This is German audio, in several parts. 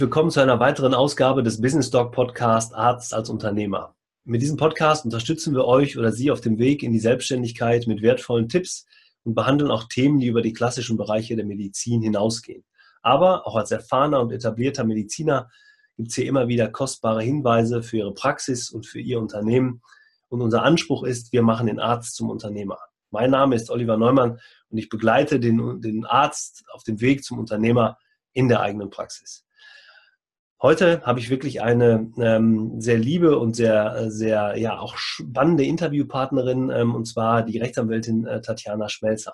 Willkommen zu einer weiteren Ausgabe des Business Dog Podcast Arzt als Unternehmer. Mit diesem Podcast unterstützen wir euch oder Sie auf dem Weg in die Selbstständigkeit mit wertvollen Tipps und behandeln auch Themen, die über die klassischen Bereiche der Medizin hinausgehen. Aber auch als erfahrener und etablierter Mediziner gibt es hier immer wieder kostbare Hinweise für Ihre Praxis und für Ihr Unternehmen. Und unser Anspruch ist, wir machen den Arzt zum Unternehmer. Mein Name ist Oliver Neumann und ich begleite den, den Arzt auf dem Weg zum Unternehmer in der eigenen Praxis. Heute habe ich wirklich eine ähm, sehr liebe und sehr, sehr, ja, auch spannende Interviewpartnerin, ähm, und zwar die Rechtsanwältin äh, Tatjana Schmelzer.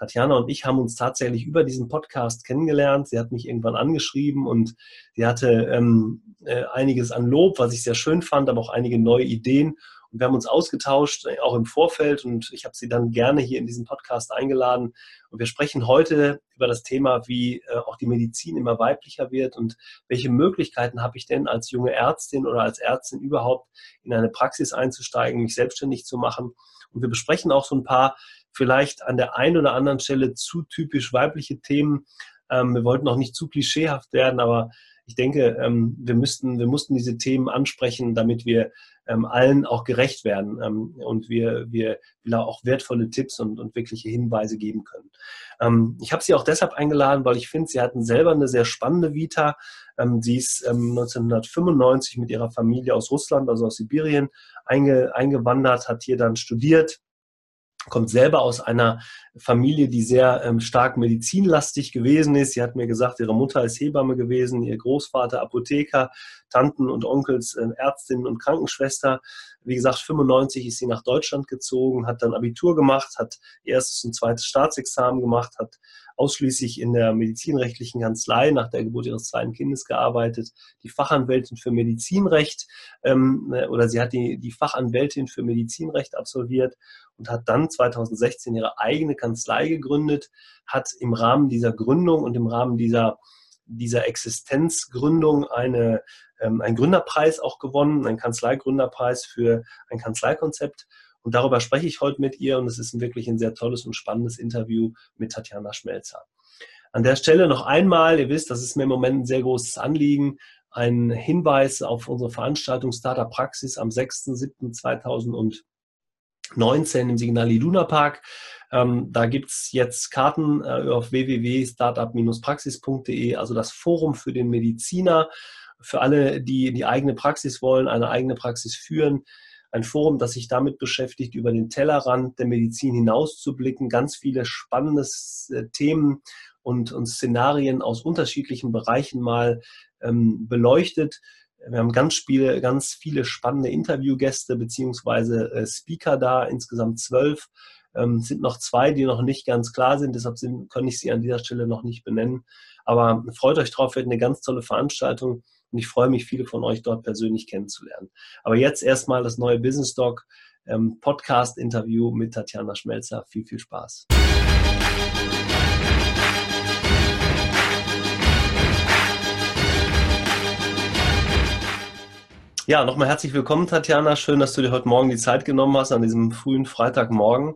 Tatjana und ich haben uns tatsächlich über diesen Podcast kennengelernt. Sie hat mich irgendwann angeschrieben und sie hatte ähm, äh, einiges an Lob, was ich sehr schön fand, aber auch einige neue Ideen. Und wir haben uns ausgetauscht, äh, auch im Vorfeld, und ich habe sie dann gerne hier in diesen Podcast eingeladen. Und wir sprechen heute über das Thema, wie äh, auch die Medizin immer weiblicher wird und welche Möglichkeiten habe ich denn als junge Ärztin oder als Ärztin überhaupt in eine Praxis einzusteigen, mich selbstständig zu machen. Und wir besprechen auch so ein paar vielleicht an der einen oder anderen Stelle zu typisch weibliche Themen. Ähm, wir wollten auch nicht zu klischeehaft werden, aber ich denke, ähm, wir, müssten, wir mussten diese Themen ansprechen, damit wir ähm, allen auch gerecht werden ähm, und wir, wir, auch wertvolle Tipps und, und wirkliche Hinweise geben können. Ähm, ich habe sie auch deshalb eingeladen, weil ich finde, sie hatten selber eine sehr spannende Vita. Ähm, sie ist 1995 ähm, mit ihrer Familie aus Russland, also aus Sibirien, einge, eingewandert, hat hier dann studiert, kommt selber aus einer Familie, die sehr ähm, stark medizinlastig gewesen ist. Sie hat mir gesagt, ihre Mutter ist Hebamme gewesen, ihr Großvater Apotheker, Tanten und Onkels äh, Ärztin und Krankenschwester. Wie gesagt, 95 ist sie nach Deutschland gezogen, hat dann Abitur gemacht, hat erstes und zweites Staatsexamen gemacht, hat ausschließlich in der medizinrechtlichen Kanzlei nach der Geburt ihres zweiten Kindes gearbeitet, die Fachanwältin für Medizinrecht ähm, äh, oder sie hat die, die Fachanwältin für Medizinrecht absolviert und hat dann 2016 ihre eigene Kanzlei gegründet, hat im Rahmen dieser Gründung und im Rahmen dieser, dieser Existenzgründung eine, ähm, einen Gründerpreis auch gewonnen, einen Kanzleigründerpreis für ein Kanzleikonzept. Und darüber spreche ich heute mit ihr und es ist wirklich ein sehr tolles und spannendes Interview mit Tatjana Schmelzer. An der Stelle noch einmal, ihr wisst, das ist mir im Moment ein sehr großes Anliegen, ein Hinweis auf unsere Veranstaltung Startup Praxis am 6.7.2019 im Signal Iduna Park. Ähm, da gibt es jetzt Karten äh, auf www.startup-praxis.de, also das Forum für den Mediziner, für alle, die die eigene Praxis wollen, eine eigene Praxis führen. Ein Forum, das sich damit beschäftigt, über den Tellerrand der Medizin hinauszublicken, ganz viele spannende äh, Themen und, und Szenarien aus unterschiedlichen Bereichen mal ähm, beleuchtet. Wir haben ganz viele, ganz viele spannende Interviewgäste beziehungsweise äh, Speaker da, insgesamt zwölf. Ähm, sind noch zwei, die noch nicht ganz klar sind, deshalb sind, kann ich sie an dieser Stelle noch nicht benennen. Aber freut euch drauf, wird eine ganz tolle Veranstaltung und ich freue mich, viele von euch dort persönlich kennenzulernen. Aber jetzt erstmal das neue Business Doc ähm, Podcast-Interview mit Tatjana Schmelzer. Viel, viel Spaß. Ja, nochmal herzlich willkommen, Tatjana. Schön, dass du dir heute Morgen die Zeit genommen hast, an diesem frühen Freitagmorgen.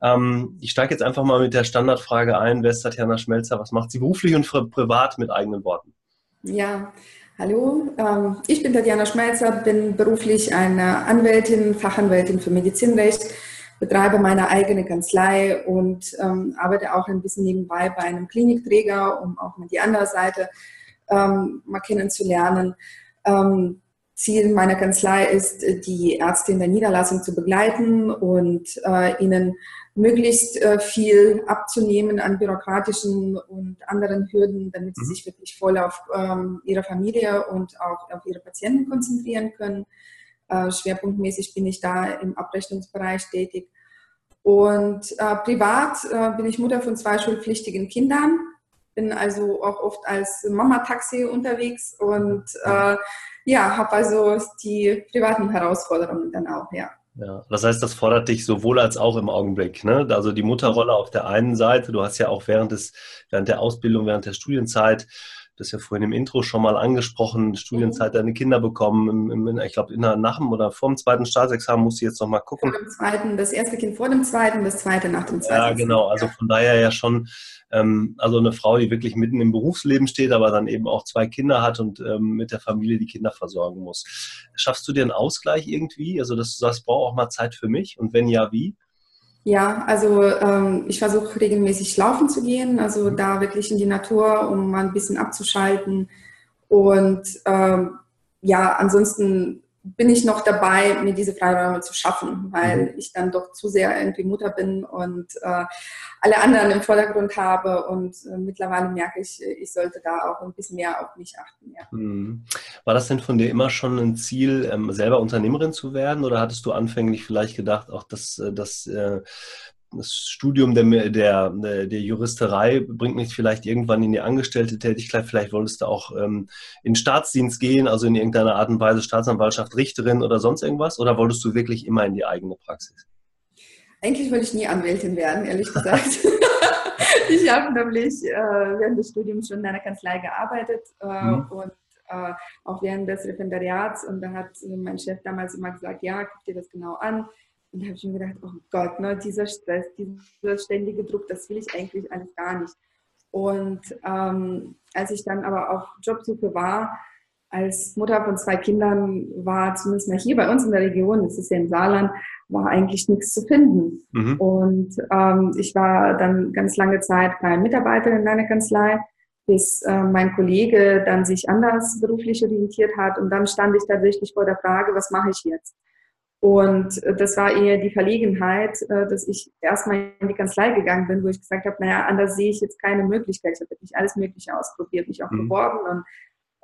Ähm, ich steige jetzt einfach mal mit der Standardfrage ein. Wer ist Tatjana Schmelzer? Was macht sie beruflich und privat mit eigenen Worten? Ja, hallo. Ähm, ich bin Tatjana Schmelzer, bin beruflich eine Anwältin, Fachanwältin für Medizinrecht, betreibe meine eigene Kanzlei und ähm, arbeite auch ein bisschen nebenbei bei einem Klinikträger, um auch mal die andere Seite ähm, mal kennenzulernen. Ziel meiner Kanzlei ist, die Ärzte in der Niederlassung zu begleiten und äh, ihnen möglichst äh, viel abzunehmen an bürokratischen und anderen Hürden, damit sie mhm. sich wirklich voll auf ähm, ihre Familie und auch auf ihre Patienten konzentrieren können. Äh, schwerpunktmäßig bin ich da im Abrechnungsbereich tätig. Und äh, privat äh, bin ich Mutter von zwei schulpflichtigen Kindern, bin also auch oft als Mama-Taxi unterwegs und äh, ja, habe also die privaten Herausforderungen dann auch, ja. Ja, das heißt, das fordert dich sowohl als auch im Augenblick. Ne? Also die Mutterrolle auf der einen Seite, du hast ja auch während des, während der Ausbildung, während der Studienzeit das ja vorhin im Intro schon mal angesprochen, Studienzeit, mhm. deine Kinder bekommen. Im, im, ich glaube, nach dem oder vor dem zweiten Staatsexamen musst du jetzt noch mal gucken. Vor dem zweiten, das erste Kind vor dem zweiten, das zweite nach dem zweiten. Ja, genau. Also von daher ja schon, ähm, also eine Frau, die wirklich mitten im Berufsleben steht, aber dann eben auch zwei Kinder hat und ähm, mit der Familie die Kinder versorgen muss. Schaffst du dir einen Ausgleich irgendwie? Also, dass du sagst, brauche auch mal Zeit für mich? Und wenn ja, wie? Ja, also ähm, ich versuche regelmäßig laufen zu gehen, also mhm. da wirklich in die Natur, um mal ein bisschen abzuschalten. Und ähm, ja, ansonsten bin ich noch dabei, mir diese Freiräume zu schaffen, weil mhm. ich dann doch zu sehr irgendwie Mutter bin und äh, alle anderen im Vordergrund habe. Und äh, mittlerweile merke ich, ich sollte da auch ein bisschen mehr auf mich achten. Ja. Mhm. War das denn von dir immer schon ein Ziel, ähm, selber Unternehmerin zu werden? Oder hattest du anfänglich vielleicht gedacht, auch dass, äh, dass äh, das Studium der, der, der Juristerei bringt mich vielleicht irgendwann in die angestellte Tätigkeit. Vielleicht wolltest du auch ähm, in Staatsdienst gehen, also in irgendeiner Art und Weise Staatsanwaltschaft, Richterin oder sonst irgendwas? Oder wolltest du wirklich immer in die eigene Praxis? Eigentlich wollte ich nie Anwältin werden, ehrlich gesagt. ich habe nämlich äh, während des Studiums schon in einer Kanzlei gearbeitet äh, mhm. und äh, auch während des Referendariats. Und da hat mein Chef damals immer gesagt, ja, guck dir das genau an und da habe ich mir gedacht, oh Gott, ne, dieser Stress, dieser ständige Druck, das will ich eigentlich alles gar nicht. Und ähm, als ich dann aber auf Jobsuche war, als Mutter von zwei Kindern war zumindest mal hier bei uns in der Region, das ist ja im Saarland, war eigentlich nichts zu finden. Mhm. Und ähm, ich war dann ganz lange Zeit keine Mitarbeiterin in einer Kanzlei, bis äh, mein Kollege dann sich anders beruflich orientiert hat. Und dann stand ich tatsächlich vor der Frage, was mache ich jetzt? Und äh, das war eher die Verlegenheit, äh, dass ich erstmal in die Kanzlei gegangen bin, wo ich gesagt habe, naja, anders sehe ich jetzt keine Möglichkeit. Ich habe wirklich alles Mögliche ausprobiert, mich auch mhm. beworben und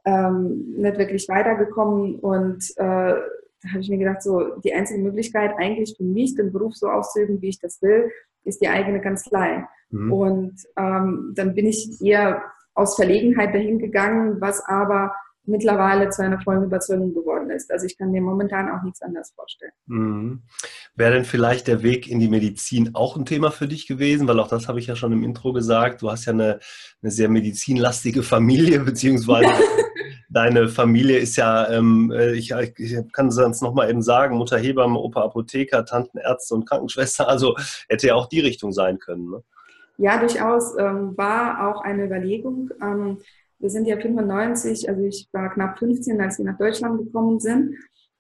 ähm, nicht wirklich weitergekommen. Und äh, da habe ich mir gedacht, so die einzige Möglichkeit eigentlich für mich, den Beruf so auszuüben, wie ich das will, ist die eigene Kanzlei. Mhm. Und ähm, dann bin ich eher aus Verlegenheit dahin gegangen, was aber mittlerweile zu einer vollen Überzeugung geworden ist. Also ich kann mir momentan auch nichts anderes vorstellen. Mhm. Wäre denn vielleicht der Weg in die Medizin auch ein Thema für dich gewesen? Weil auch das habe ich ja schon im Intro gesagt. Du hast ja eine, eine sehr medizinlastige Familie, beziehungsweise deine Familie ist ja, ähm, äh, ich, ich kann es nochmal eben sagen, Mutter Hebamme, Opa Apotheker, Tanten, Ärzte und Krankenschwester. Also hätte ja auch die Richtung sein können. Ne? Ja, durchaus ähm, war auch eine Überlegung. Ähm, wir sind ja 95, also ich war knapp 15, als wir nach Deutschland gekommen sind.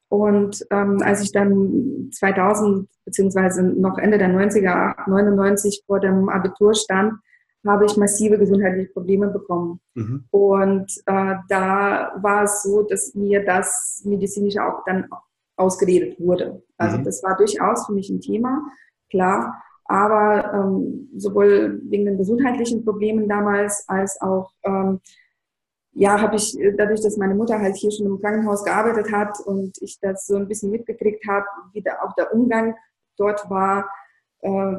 Und ähm, als ich dann 2000 beziehungsweise noch Ende der 90er, 99 vor dem Abitur stand, habe ich massive gesundheitliche Probleme bekommen. Mhm. Und äh, da war es so, dass mir das medizinische auch dann ausgeredet wurde. Also mhm. das war durchaus für mich ein Thema, klar. Aber ähm, sowohl wegen den gesundheitlichen Problemen damals als auch ähm, ja, habe ich äh, dadurch, dass meine Mutter halt hier schon im Krankenhaus gearbeitet hat und ich das so ein bisschen mitgekriegt habe, wie da auch der Umgang dort war, äh,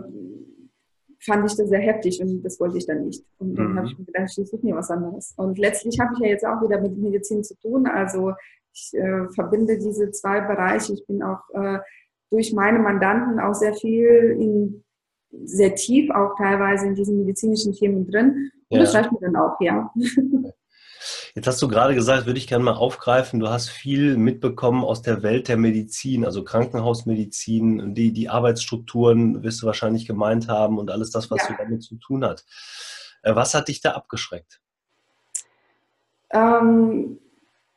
fand ich das sehr heftig und das wollte ich dann nicht. Und dann mhm. habe ich mir gedacht, ich suche mir was anderes. Und letztlich habe ich ja jetzt auch wieder mit Medizin zu tun. Also ich äh, verbinde diese zwei Bereiche. Ich bin auch äh, durch meine Mandanten auch sehr viel in, sehr tief auch teilweise in diesen medizinischen Themen drin. Und ja. das reicht mir dann auch, ja. Jetzt hast du gerade gesagt, würde ich gerne mal aufgreifen, du hast viel mitbekommen aus der Welt der Medizin, also Krankenhausmedizin, die, die Arbeitsstrukturen wirst du wahrscheinlich gemeint haben und alles das, was ja. so damit zu tun hat. Äh, was hat dich da abgeschreckt? Ähm,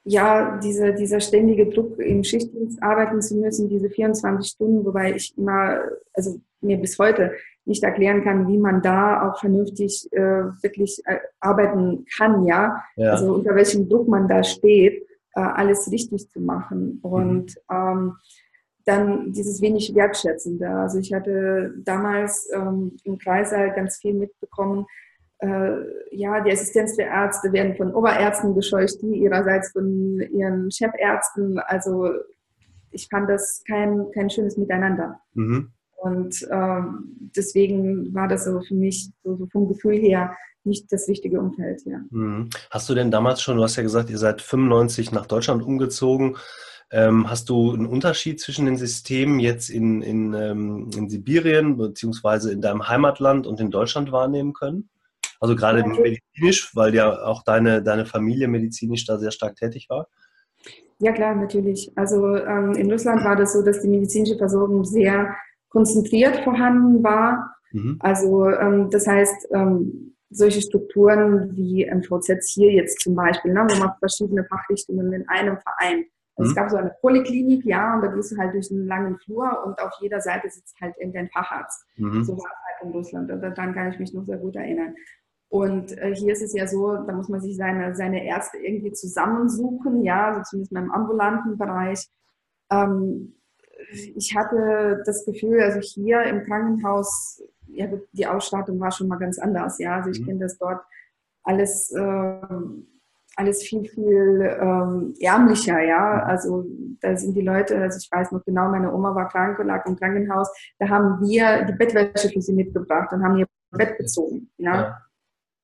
ja, diese, dieser ständige Druck, im Schichtdienst arbeiten zu müssen, diese 24 Stunden, wobei ich immer, also mir bis heute nicht erklären kann, wie man da auch vernünftig äh, wirklich äh, arbeiten kann, ja? ja? Also unter welchem Druck man da steht, äh, alles richtig zu machen. Und mhm. ähm, dann dieses wenig Wertschätzende. Also ich hatte damals ähm, im Kreißsaal ganz viel mitbekommen, äh, ja, die Assistenz der Ärzte werden von Oberärzten gescheucht, die ihrerseits von ihren Chefärzten. Also ich fand das kein, kein schönes Miteinander. Mhm. Und ähm, deswegen war das so für mich so, so, vom Gefühl her nicht das richtige Umfeld. Ja. Mhm. Hast du denn damals schon, du hast ja gesagt, ihr seid 95 nach Deutschland umgezogen. Ähm, hast du einen Unterschied zwischen den Systemen jetzt in, in, ähm, in Sibirien beziehungsweise in deinem Heimatland und in Deutschland wahrnehmen können? Also gerade ja, medizinisch, weil ja auch deine, deine Familie medizinisch da sehr stark tätig war? Ja, klar, natürlich. Also ähm, in Russland war das so, dass die medizinische Versorgung sehr konzentriert vorhanden war. Mhm. Also ähm, das heißt, ähm, solche Strukturen wie MVZ hier jetzt zum Beispiel, ne, wo man verschiedene Fachrichtungen in einem Verein. Also mhm. Es gab so eine Poliklinik, ja, und da gehst du halt durch einen langen Flur und auf jeder Seite sitzt halt irgendein Facharzt. Mhm. So war es halt in Russland. Und daran kann ich mich noch sehr gut erinnern. Und äh, hier ist es ja so, da muss man sich seine, seine Ärzte irgendwie zusammensuchen, ja, also zumindest im ambulanten Bereich. Ähm, ich hatte das Gefühl, also hier im Krankenhaus, ja, die Ausstattung war schon mal ganz anders, ja. Also ich mhm. kenne das dort alles, äh, alles viel, viel ähm, ärmlicher, ja. Mhm. Also da sind die Leute, also ich weiß noch genau, meine Oma war krank und lag im Krankenhaus, da haben wir die Bettwäsche für sie mitgebracht und haben ihr Bett bezogen, ja. ja.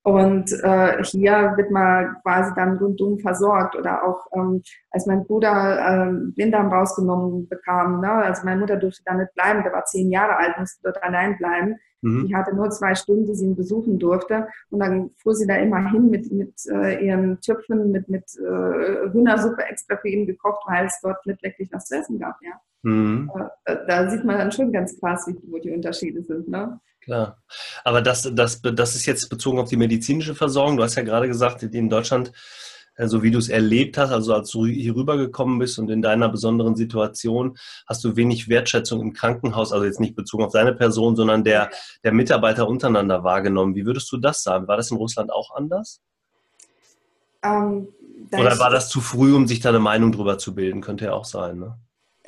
Und äh, hier wird man quasi dann rundum versorgt. Oder auch ähm, als mein Bruder ähm, Blinddarm rausgenommen bekam, ne? also meine Mutter durfte da nicht bleiben, der war zehn Jahre alt, musste dort allein bleiben. Mhm. Die hatte nur zwei Stunden, die sie ihn besuchen durfte. Und dann fuhr sie da immer hin mit, mit äh, ihren Töpfen, mit, mit äh, Hühnersuppe extra für ihn gekocht, weil es dort nicht wirklich was zu essen gab. Ja? Mhm. Äh, da sieht man dann schon ganz krass, wie, wo die Unterschiede sind. Ne? Klar. Aber das, das, das ist jetzt bezogen auf die medizinische Versorgung. Du hast ja gerade gesagt, in Deutschland, so wie du es erlebt hast, also als du hier rübergekommen bist und in deiner besonderen Situation, hast du wenig Wertschätzung im Krankenhaus, also jetzt nicht bezogen auf deine Person, sondern der, der Mitarbeiter untereinander wahrgenommen. Wie würdest du das sagen? War das in Russland auch anders? Ähm, Oder war das zu früh, um sich da eine Meinung drüber zu bilden? Könnte ja auch sein, ne?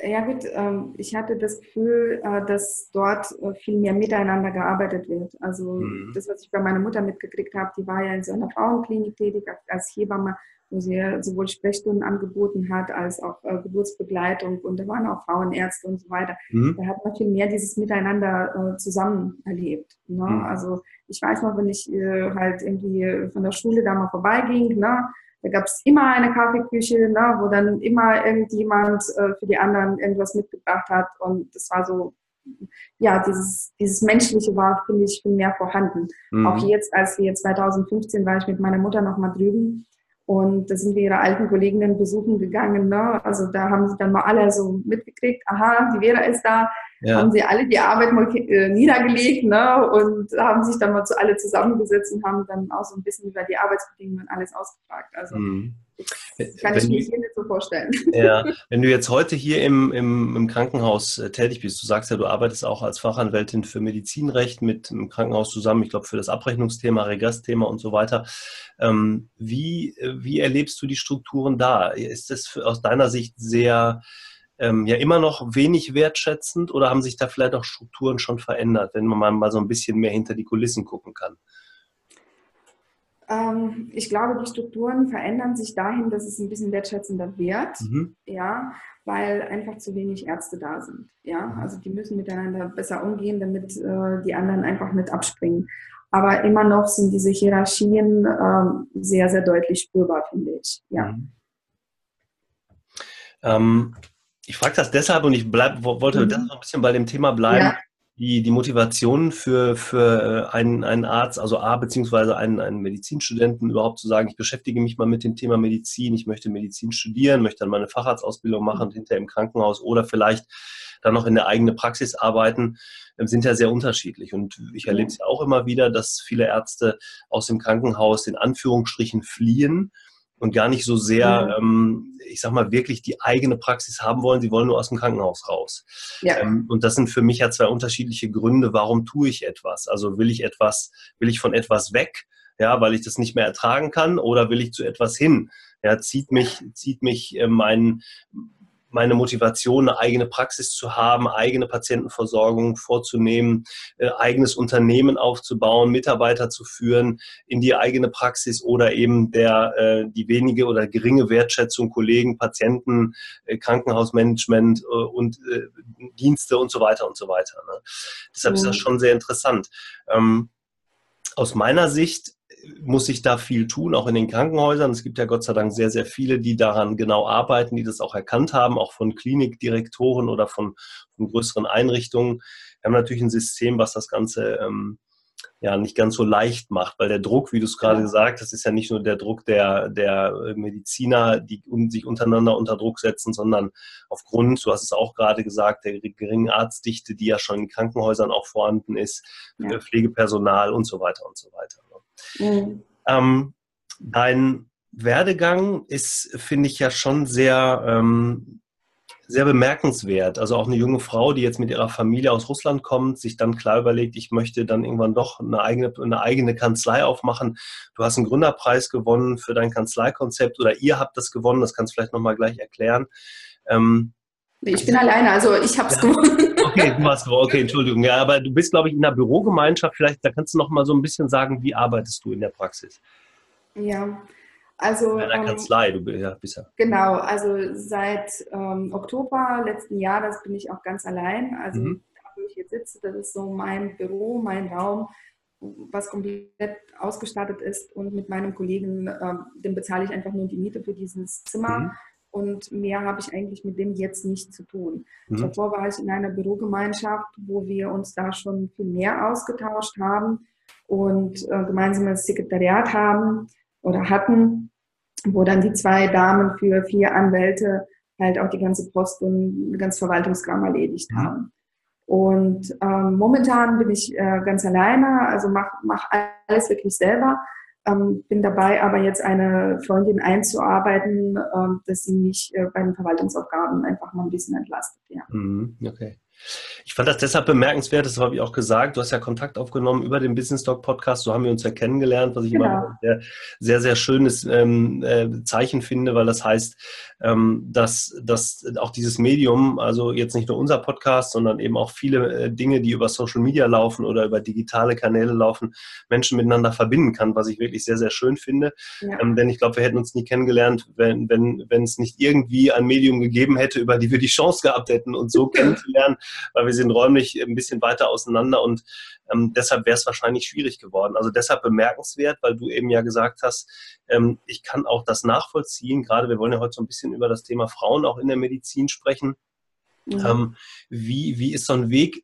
Ja gut, ähm, ich hatte das Gefühl, äh, dass dort äh, viel mehr miteinander gearbeitet wird. Also mhm. das, was ich bei meiner Mutter mitgekriegt habe, die war ja in so einer Frauenklinik tätig als Hebamme, wo sie sowohl Sprechstunden angeboten hat als auch äh, Geburtsbegleitung und da waren auch Frauenärzte und so weiter. Mhm. Da hat man viel mehr dieses Miteinander zusammen erlebt. Ne? Mhm. Also ich weiß noch, wenn ich halt irgendwie von der Schule da mal vorbeiging, ne? Da gab es immer eine Kaffeeküche, ne, wo dann immer irgendjemand äh, für die anderen irgendwas mitgebracht hat. Und das war so, ja, dieses, dieses Menschliche war, finde ich, viel mehr vorhanden. Mhm. Auch jetzt, als wir 2015 war ich mit meiner Mutter noch mal drüben und da sind wir ihre alten Kolleginnen besuchen gegangen. Ne? Also da haben sie dann mal alle so mitgekriegt, aha, die Vera ist da, ja. haben sie alle die Arbeit mal äh, niedergelegt ne? und haben sich dann mal zu alle zusammengesetzt und haben dann auch so ein bisschen über die Arbeitsbedingungen alles ausgefragt. Also mhm. kann wenn ich mir hier nicht so vorstellen. Ja, wenn du jetzt heute hier im, im, im Krankenhaus äh, tätig bist, du sagst ja, du arbeitest auch als Fachanwältin für Medizinrecht mit dem Krankenhaus zusammen, ich glaube für das Abrechnungsthema, Regressthema und so weiter. Ähm, wie, äh, wie erlebst du die Strukturen da? Ist das aus deiner Sicht sehr ähm, ja immer noch wenig wertschätzend oder haben sich da vielleicht auch Strukturen schon verändert, wenn man mal so ein bisschen mehr hinter die Kulissen gucken kann? Ähm, ich glaube, die Strukturen verändern sich dahin, dass es ein bisschen wertschätzender wird, mhm. ja, weil einfach zu wenig Ärzte da sind. Ja, mhm. also die müssen miteinander besser umgehen, damit äh, die anderen einfach mit abspringen. Aber immer noch sind diese Hierarchien äh, sehr, sehr deutlich spürbar, finde ich. Ja. Mhm. Ähm, ich frage das deshalb und ich bleib, wollte mhm. das noch ein bisschen bei dem Thema bleiben. Ja. Die, die Motivation für, für äh, einen, einen Arzt, also A, beziehungsweise einen, einen Medizinstudenten überhaupt zu sagen, ich beschäftige mich mal mit dem Thema Medizin, ich möchte Medizin studieren, möchte dann meine Facharztausbildung machen und hinterher im Krankenhaus oder vielleicht dann noch in der eigenen Praxis arbeiten, ähm, sind ja sehr unterschiedlich. Und ich erlebe es ja auch immer wieder, dass viele Ärzte aus dem Krankenhaus in Anführungsstrichen fliehen und gar nicht so sehr, ähm, ich sag mal, wirklich die eigene Praxis haben wollen. Sie wollen nur aus dem Krankenhaus raus. Ja. Ähm, und das sind für mich ja zwei unterschiedliche Gründe, warum tue ich etwas. Also will ich etwas, will ich von etwas weg, ja, weil ich das nicht mehr ertragen kann, oder will ich zu etwas hin? Ja, zieht mich, zieht mich äh, mein, meine Motivation, eine eigene Praxis zu haben, eigene Patientenversorgung vorzunehmen, äh, eigenes Unternehmen aufzubauen, Mitarbeiter zu führen in die eigene Praxis oder eben der, äh, die wenige oder geringe Wertschätzung Kollegen, Patienten, äh, Krankenhausmanagement äh, und Dienste und so weiter und so weiter. Ne? Deshalb mhm. ist das mhm. schon sehr interessant. Ähm, aus meiner Sicht muss sich da viel tun, auch in den Krankenhäusern. Es gibt ja Gott sei Dank sehr, sehr viele, die daran genau arbeiten, die das auch erkannt haben, auch von Klinikdirektoren oder von, von größeren Einrichtungen. Wir haben natürlich ein System, was das Ganze ähm, ja nicht ganz so leicht macht, weil der Druck, wie du es gerade ja. gesagt hast, ist ja nicht nur der Druck der, der Mediziner, die sich untereinander unter Druck setzen, sondern aufgrund, du hast es auch gerade gesagt, der geringen Arztdichte, die ja schon in Krankenhäusern auch vorhanden ist, ja. Pflegepersonal und so weiter und so weiter. Mhm. Ähm, dein Werdegang ist, finde ich, ja schon sehr ähm, sehr bemerkenswert. Also auch eine junge Frau, die jetzt mit ihrer Familie aus Russland kommt, sich dann klar überlegt, ich möchte dann irgendwann doch eine eigene, eine eigene Kanzlei aufmachen. Du hast einen Gründerpreis gewonnen für dein Kanzleikonzept oder ihr habt das gewonnen, das kannst du vielleicht nochmal gleich erklären. Ähm, ich bin alleine, also ich habe es ja. gewonnen. Okay, du gewonnen. Okay, Entschuldigung. Ja, aber du bist, glaube ich, in der Bürogemeinschaft. Vielleicht, da kannst du noch mal so ein bisschen sagen, wie arbeitest du in der Praxis? Ja, also, in der ähm, Kanzlei, du ja, bist ja. Genau, also seit ähm, Oktober letzten Jahres bin ich auch ganz allein. Also mhm. da, wo ich jetzt sitze, das ist so mein Büro, mein Raum, was komplett ausgestattet ist. Und mit meinem Kollegen, ähm, dem bezahle ich einfach nur die Miete für dieses Zimmer. Mhm. Und mehr habe ich eigentlich mit dem jetzt nicht zu tun. Mhm. Davor war ich in einer Bürogemeinschaft, wo wir uns da schon viel mehr ausgetauscht haben und äh, gemeinsames Sekretariat haben oder hatten wo dann die zwei Damen für vier Anwälte halt auch die ganze Post und ganz Verwaltungskram erledigt mhm. haben. Und ähm, momentan bin ich äh, ganz alleine, also mache mach alles wirklich selber. Ähm, bin dabei, aber jetzt eine Freundin einzuarbeiten, ähm, dass sie mich äh, bei den Verwaltungsaufgaben einfach mal ein bisschen entlastet. Ja. Mhm, okay. Ich fand das deshalb bemerkenswert, das habe ich auch gesagt. Du hast ja Kontakt aufgenommen über den Business Talk Podcast, so haben wir uns ja kennengelernt, was ich genau. immer ein sehr, sehr schönes ähm, äh, Zeichen finde, weil das heißt, ähm, dass, dass auch dieses Medium, also jetzt nicht nur unser Podcast, sondern eben auch viele äh, Dinge, die über Social Media laufen oder über digitale Kanäle laufen, Menschen miteinander verbinden kann, was ich wirklich sehr, sehr schön finde. Ja. Ähm, denn ich glaube, wir hätten uns nie kennengelernt, wenn, wenn, wenn es nicht irgendwie ein Medium gegeben hätte, über die wir die Chance gehabt hätten, uns so kennenzulernen weil wir sind räumlich ein bisschen weiter auseinander und ähm, deshalb wäre es wahrscheinlich schwierig geworden. Also deshalb bemerkenswert, weil du eben ja gesagt hast, ähm, ich kann auch das nachvollziehen. Gerade wir wollen ja heute so ein bisschen über das Thema Frauen auch in der Medizin sprechen. Mhm. Ähm, wie, wie ist so ein Weg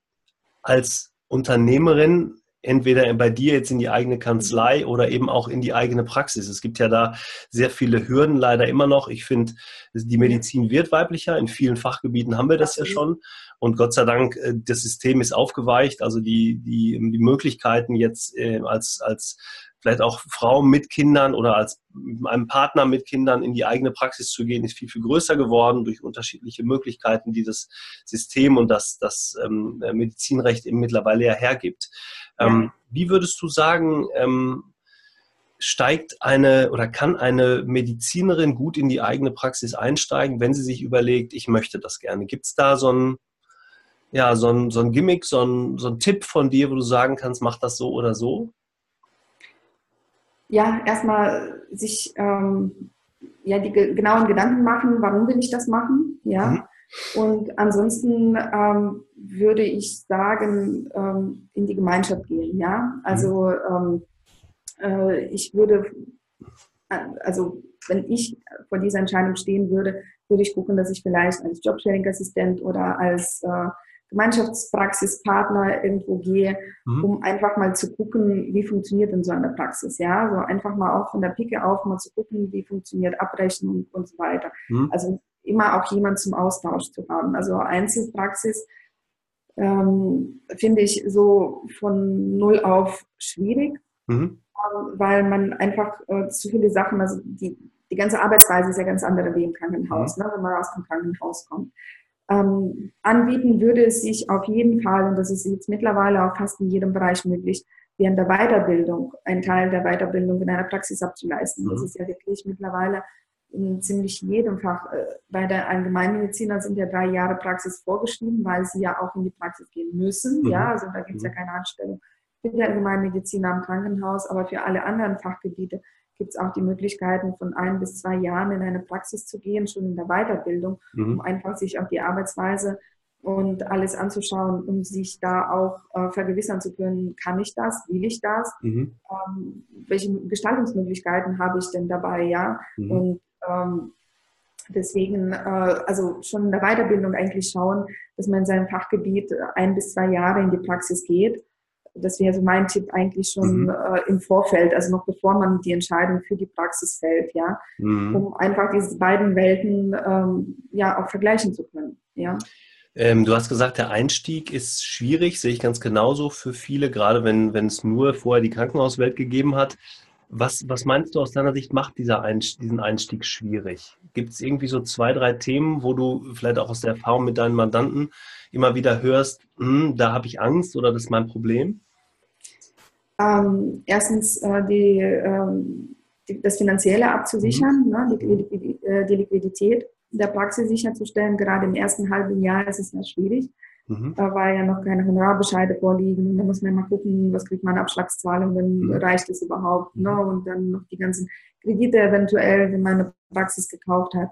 als Unternehmerin entweder bei dir jetzt in die eigene Kanzlei oder eben auch in die eigene Praxis. Es gibt ja da sehr viele Hürden leider immer noch. Ich finde, die Medizin wird weiblicher. In vielen Fachgebieten haben wir das ja schon. Und Gott sei Dank, äh, das System ist aufgeweicht. Also die, die, die Möglichkeiten jetzt äh, als, als vielleicht auch Frau mit Kindern oder als einem Partner mit Kindern in die eigene Praxis zu gehen, ist viel, viel größer geworden durch unterschiedliche Möglichkeiten, die das System und das, das ähm, Medizinrecht eben mittlerweile ja hergibt. Ähm, wie würdest du sagen, ähm, steigt eine oder kann eine Medizinerin gut in die eigene Praxis einsteigen, wenn sie sich überlegt, ich möchte das gerne? Gibt es da so ein, ja, so ein, so ein Gimmick, so ein, so ein Tipp von dir, wo du sagen kannst, mach das so oder so? Ja, erstmal sich ähm, ja, die genauen Gedanken machen, warum will ich das machen, ja. Mhm. Und ansonsten ähm, würde ich sagen, ähm, in die Gemeinschaft gehen. Ja, also ähm, äh, ich würde, also wenn ich vor dieser Entscheidung stehen würde, würde ich gucken, dass ich vielleicht als Jobsharing-Assistent oder als äh, Gemeinschaftspraxispartner irgendwo gehe, mhm. um einfach mal zu gucken, wie funktioniert denn so eine Praxis. Ja, so einfach mal auch von der Picke auf mal zu gucken, wie funktioniert Abrechnung und so weiter. Mhm. Also immer auch jemand zum Austausch zu haben. Also Einzelpraxis ähm, finde ich so von null auf schwierig, mhm. ähm, weil man einfach äh, zu viele Sachen, also die, die ganze Arbeitsweise ist ja ganz andere wie im Krankenhaus, mhm. ne, wenn man aus dem Krankenhaus kommt. Ähm, anbieten würde es sich auf jeden Fall, und das ist jetzt mittlerweile auch fast in jedem Bereich möglich, während der Weiterbildung, einen Teil der Weiterbildung in einer Praxis abzuleisten. Mhm. Das ist ja wirklich mittlerweile in ziemlich jedem Fach. Äh, bei der Allgemeinmediziner sind ja drei Jahre Praxis vorgeschrieben, weil sie ja auch in die Praxis gehen müssen. Mhm. Ja, also da gibt es ja mhm. keine Anstellung für die Allgemeinmediziner am Krankenhaus, aber für alle anderen Fachgebiete gibt es auch die Möglichkeiten, von ein bis zwei Jahren in eine Praxis zu gehen, schon in der Weiterbildung, mhm. um einfach sich auf die Arbeitsweise und alles anzuschauen, um sich da auch äh, vergewissern zu können, kann ich das, will ich das, mhm. ähm, welche Gestaltungsmöglichkeiten habe ich denn dabei, ja, mhm. und ähm, deswegen, äh, also schon in der Weiterbildung eigentlich schauen, dass man in seinem Fachgebiet ein bis zwei Jahre in die Praxis geht, das wäre so mein Tipp eigentlich schon mhm. äh, im Vorfeld, also noch bevor man die Entscheidung für die Praxis fällt, ja, mhm. um einfach diese beiden Welten ähm, ja auch vergleichen zu können, ja. Ähm, du hast gesagt, der Einstieg ist schwierig, sehe ich ganz genauso für viele, gerade wenn, wenn es nur vorher die Krankenhauswelt gegeben hat. Was, was meinst du aus deiner Sicht macht dieser Einstieg, diesen Einstieg schwierig? Gibt es irgendwie so zwei, drei Themen, wo du vielleicht auch aus der Erfahrung mit deinen Mandanten immer wieder hörst, hm, da habe ich Angst oder das ist mein Problem? Ähm, erstens äh, die, ähm, die, das Finanzielle abzusichern, mhm. ne, die, die, äh, die Liquidität der Praxis sicherzustellen. Gerade im ersten halben Jahr ist es ja schwierig, mhm. weil ja noch keine Honorarbescheide vorliegen. Da muss man mal gucken, was kriegt man Abschlagszahlungen, mhm. reicht es überhaupt? Ne? Mhm. Und dann noch die ganzen Kredite eventuell, wenn man eine Praxis gekauft hat.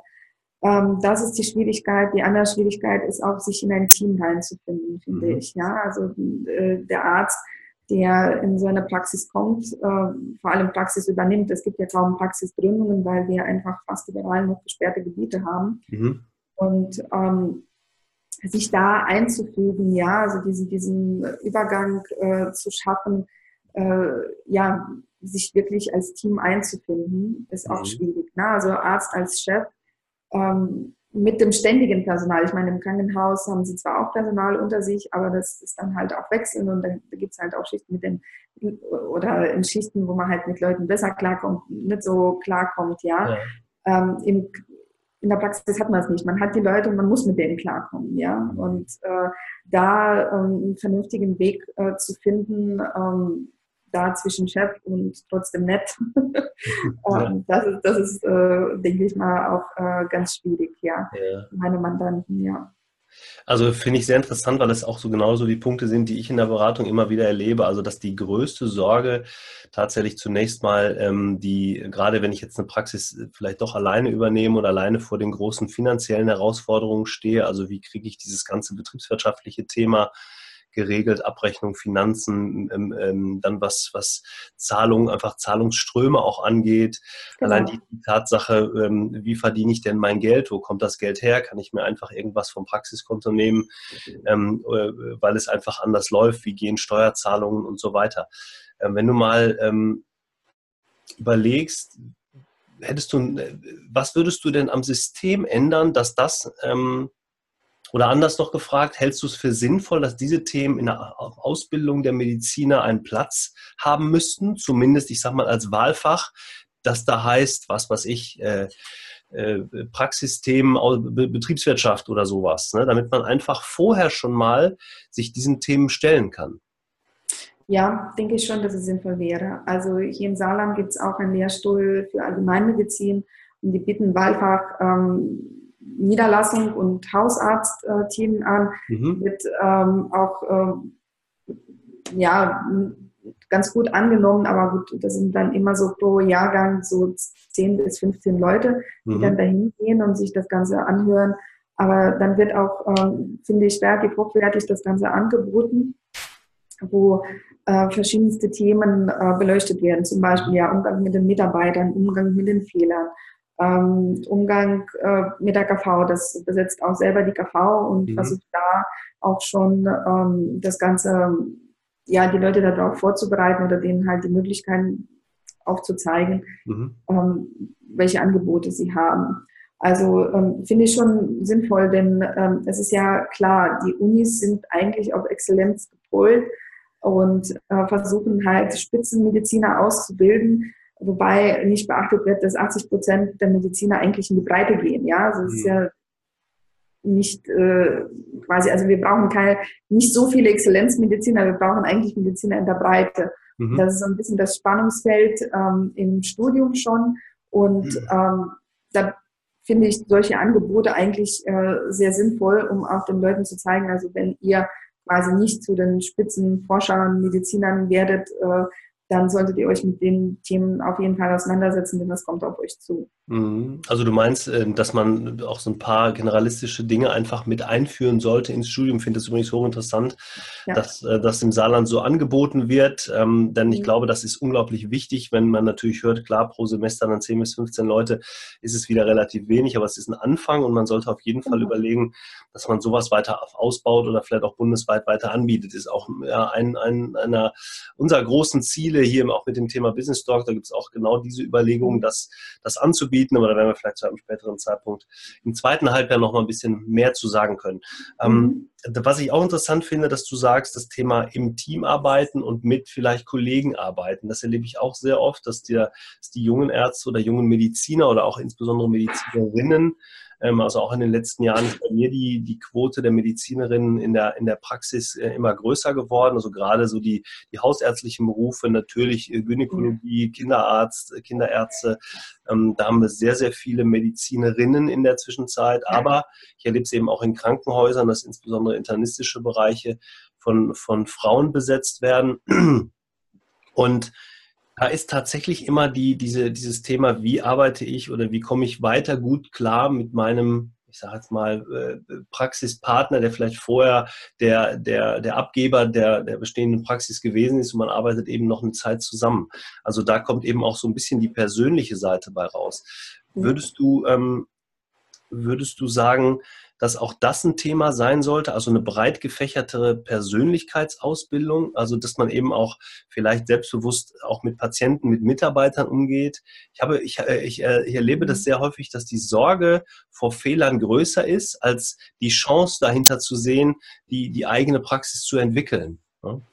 Ähm, das ist die Schwierigkeit. Die andere Schwierigkeit ist auch, sich in ein Team reinzufinden, finde mhm. ich. Ja, also äh, der Arzt der in so eine Praxis kommt, äh, vor allem Praxis übernimmt. Es gibt ja kaum Praxisgründungen, weil wir einfach fast überall noch gesperrte Gebiete haben. Mhm. Und ähm, sich da einzufügen, ja, also diesen, diesen Übergang äh, zu schaffen, äh, ja, sich wirklich als Team einzufinden, ist auch mhm. schwierig. Ne? Also Arzt als Chef ähm, mit dem ständigen Personal. Ich meine, im Krankenhaus haben sie zwar auch Personal unter sich, aber das ist dann halt auch wechseln und dann gibt es halt auch Schichten mit den oder in Schichten, wo man halt mit Leuten besser klarkommt, nicht so klarkommt, ja. ja. Ähm, im, in der Praxis hat man es nicht. Man hat die Leute und man muss mit denen klarkommen, ja. Und äh, da ähm, einen vernünftigen Weg äh, zu finden, ähm, da zwischen Chef und trotzdem nett. ähm, das ist, das ist äh, denke ich mal, auch äh, ganz schwierig, ja. ja. Meine Mandanten, ja. Also finde ich sehr interessant, weil es auch so genauso die Punkte sind, die ich in der Beratung immer wieder erlebe. Also dass die größte Sorge tatsächlich zunächst mal ähm, die, gerade wenn ich jetzt eine Praxis vielleicht doch alleine übernehme oder alleine vor den großen finanziellen Herausforderungen stehe, also wie kriege ich dieses ganze betriebswirtschaftliche Thema geregelt, Abrechnung, Finanzen, ähm, ähm, dann was, was Zahlungen, einfach Zahlungsströme auch angeht. Genau. Allein die, die Tatsache, ähm, wie verdiene ich denn mein Geld, wo kommt das Geld her? Kann ich mir einfach irgendwas vom Praxiskonto nehmen, ähm, äh, weil es einfach anders läuft, wie gehen Steuerzahlungen und so weiter. Ähm, wenn du mal ähm, überlegst, hättest du, äh, was würdest du denn am System ändern, dass das ähm, oder anders noch gefragt, hältst du es für sinnvoll, dass diese Themen in der Ausbildung der Mediziner einen Platz haben müssten? Zumindest, ich sage mal, als Wahlfach, das da heißt, was weiß ich, äh, äh, Praxisthemen, Betriebswirtschaft oder sowas, ne? damit man einfach vorher schon mal sich diesen Themen stellen kann. Ja, denke ich schon, dass es sinnvoll wäre. Also hier in Saarland gibt es auch einen Lehrstuhl für Allgemeinmedizin und die bieten Wahlfach ähm, Niederlassung und Hausarztteam an, mhm. wird ähm, auch ähm, ja, ganz gut angenommen, aber gut, das sind dann immer so pro Jahrgang so 10 bis 15 Leute, die mhm. dann dahin gehen und sich das Ganze anhören. Aber dann wird auch, ähm, finde ich, relativ hochwertig das Ganze angeboten, wo äh, verschiedenste Themen äh, beleuchtet werden, zum Beispiel ja Umgang mit den Mitarbeitern, Umgang mit den Fehlern, ähm, Umgang äh, mit der KV. Das besetzt auch selber die KV und mhm. versucht da auch schon ähm, das Ganze, ja, die Leute darauf vorzubereiten oder denen halt die Möglichkeiten aufzuzeigen, mhm. ähm, welche Angebote sie haben. Also ähm, finde ich schon sinnvoll, denn ähm, es ist ja klar, die Unis sind eigentlich auf Exzellenz gepolt und äh, versuchen halt Spitzenmediziner auszubilden wobei nicht beachtet wird, dass 80 Prozent der Mediziner eigentlich in die Breite gehen. Ja, also es ist mhm. ja nicht äh, quasi, also wir brauchen keine, nicht so viele Exzellenzmediziner, wir brauchen eigentlich Mediziner in der Breite. Mhm. Das ist so ein bisschen das Spannungsfeld ähm, im Studium schon und mhm. ähm, da finde ich solche Angebote eigentlich äh, sehr sinnvoll, um auch den Leuten zu zeigen, also wenn ihr quasi nicht zu den Spitzenforschern, Medizinern werdet, äh, dann solltet ihr euch mit den Themen auf jeden Fall auseinandersetzen, denn das kommt auf euch zu. Mhm. Also du meinst, ähm, dass man auch so ein paar generalistische Dinge einfach mit einführen sollte ins Studium. Ich finde das übrigens hochinteressant, ja. dass äh, das im Saarland so angeboten wird. Ähm, denn ich mhm. glaube, das ist unglaublich wichtig, wenn man natürlich hört, klar, pro Semester dann 10 bis 15 Leute ist es wieder relativ wenig, aber es ist ein Anfang und man sollte auf jeden Fall mhm. überlegen, dass man sowas weiter ausbaut oder vielleicht auch bundesweit weiter anbietet. Das ist auch ja, ein, ein, einer unserer großen Ziele hier auch mit dem Thema Business Talk. Da gibt es auch genau diese Überlegung, mhm. das, das anzubieten bieten, aber da werden wir vielleicht zu einem späteren Zeitpunkt im zweiten Halbjahr noch mal ein bisschen mehr zu sagen können. Mhm. was ich auch interessant finde, dass du sagst, das Thema im Team arbeiten und mit vielleicht Kollegen arbeiten. Das erlebe ich auch sehr oft, dass, die, dass die jungen Ärzte oder jungen Mediziner oder auch insbesondere Medizinerinnen also auch in den letzten Jahren ist bei mir die, die Quote der Medizinerinnen in der, in der Praxis äh, immer größer geworden. Also gerade so die, die hausärztlichen Berufe, natürlich äh, Gynäkologie, Kinderarzt, äh, Kinderärzte. Ähm, da haben wir sehr, sehr viele Medizinerinnen in der Zwischenzeit. Aber ich erlebe es eben auch in Krankenhäusern, dass insbesondere internistische Bereiche von, von Frauen besetzt werden. Und da ist tatsächlich immer die, diese, dieses Thema, wie arbeite ich oder wie komme ich weiter gut klar mit meinem, ich sage jetzt mal, äh, Praxispartner, der vielleicht vorher der, der, der Abgeber der, der bestehenden Praxis gewesen ist und man arbeitet eben noch eine Zeit zusammen. Also da kommt eben auch so ein bisschen die persönliche Seite bei raus. Würdest du, ähm, würdest du sagen, dass auch das ein Thema sein sollte, also eine breit gefächertere Persönlichkeitsausbildung, also dass man eben auch vielleicht selbstbewusst auch mit Patienten, mit Mitarbeitern umgeht. Ich habe, ich, äh, ich, äh, ich erlebe das mhm. sehr häufig, dass die Sorge vor Fehlern größer ist, als die Chance dahinter zu sehen, die, die eigene Praxis zu entwickeln.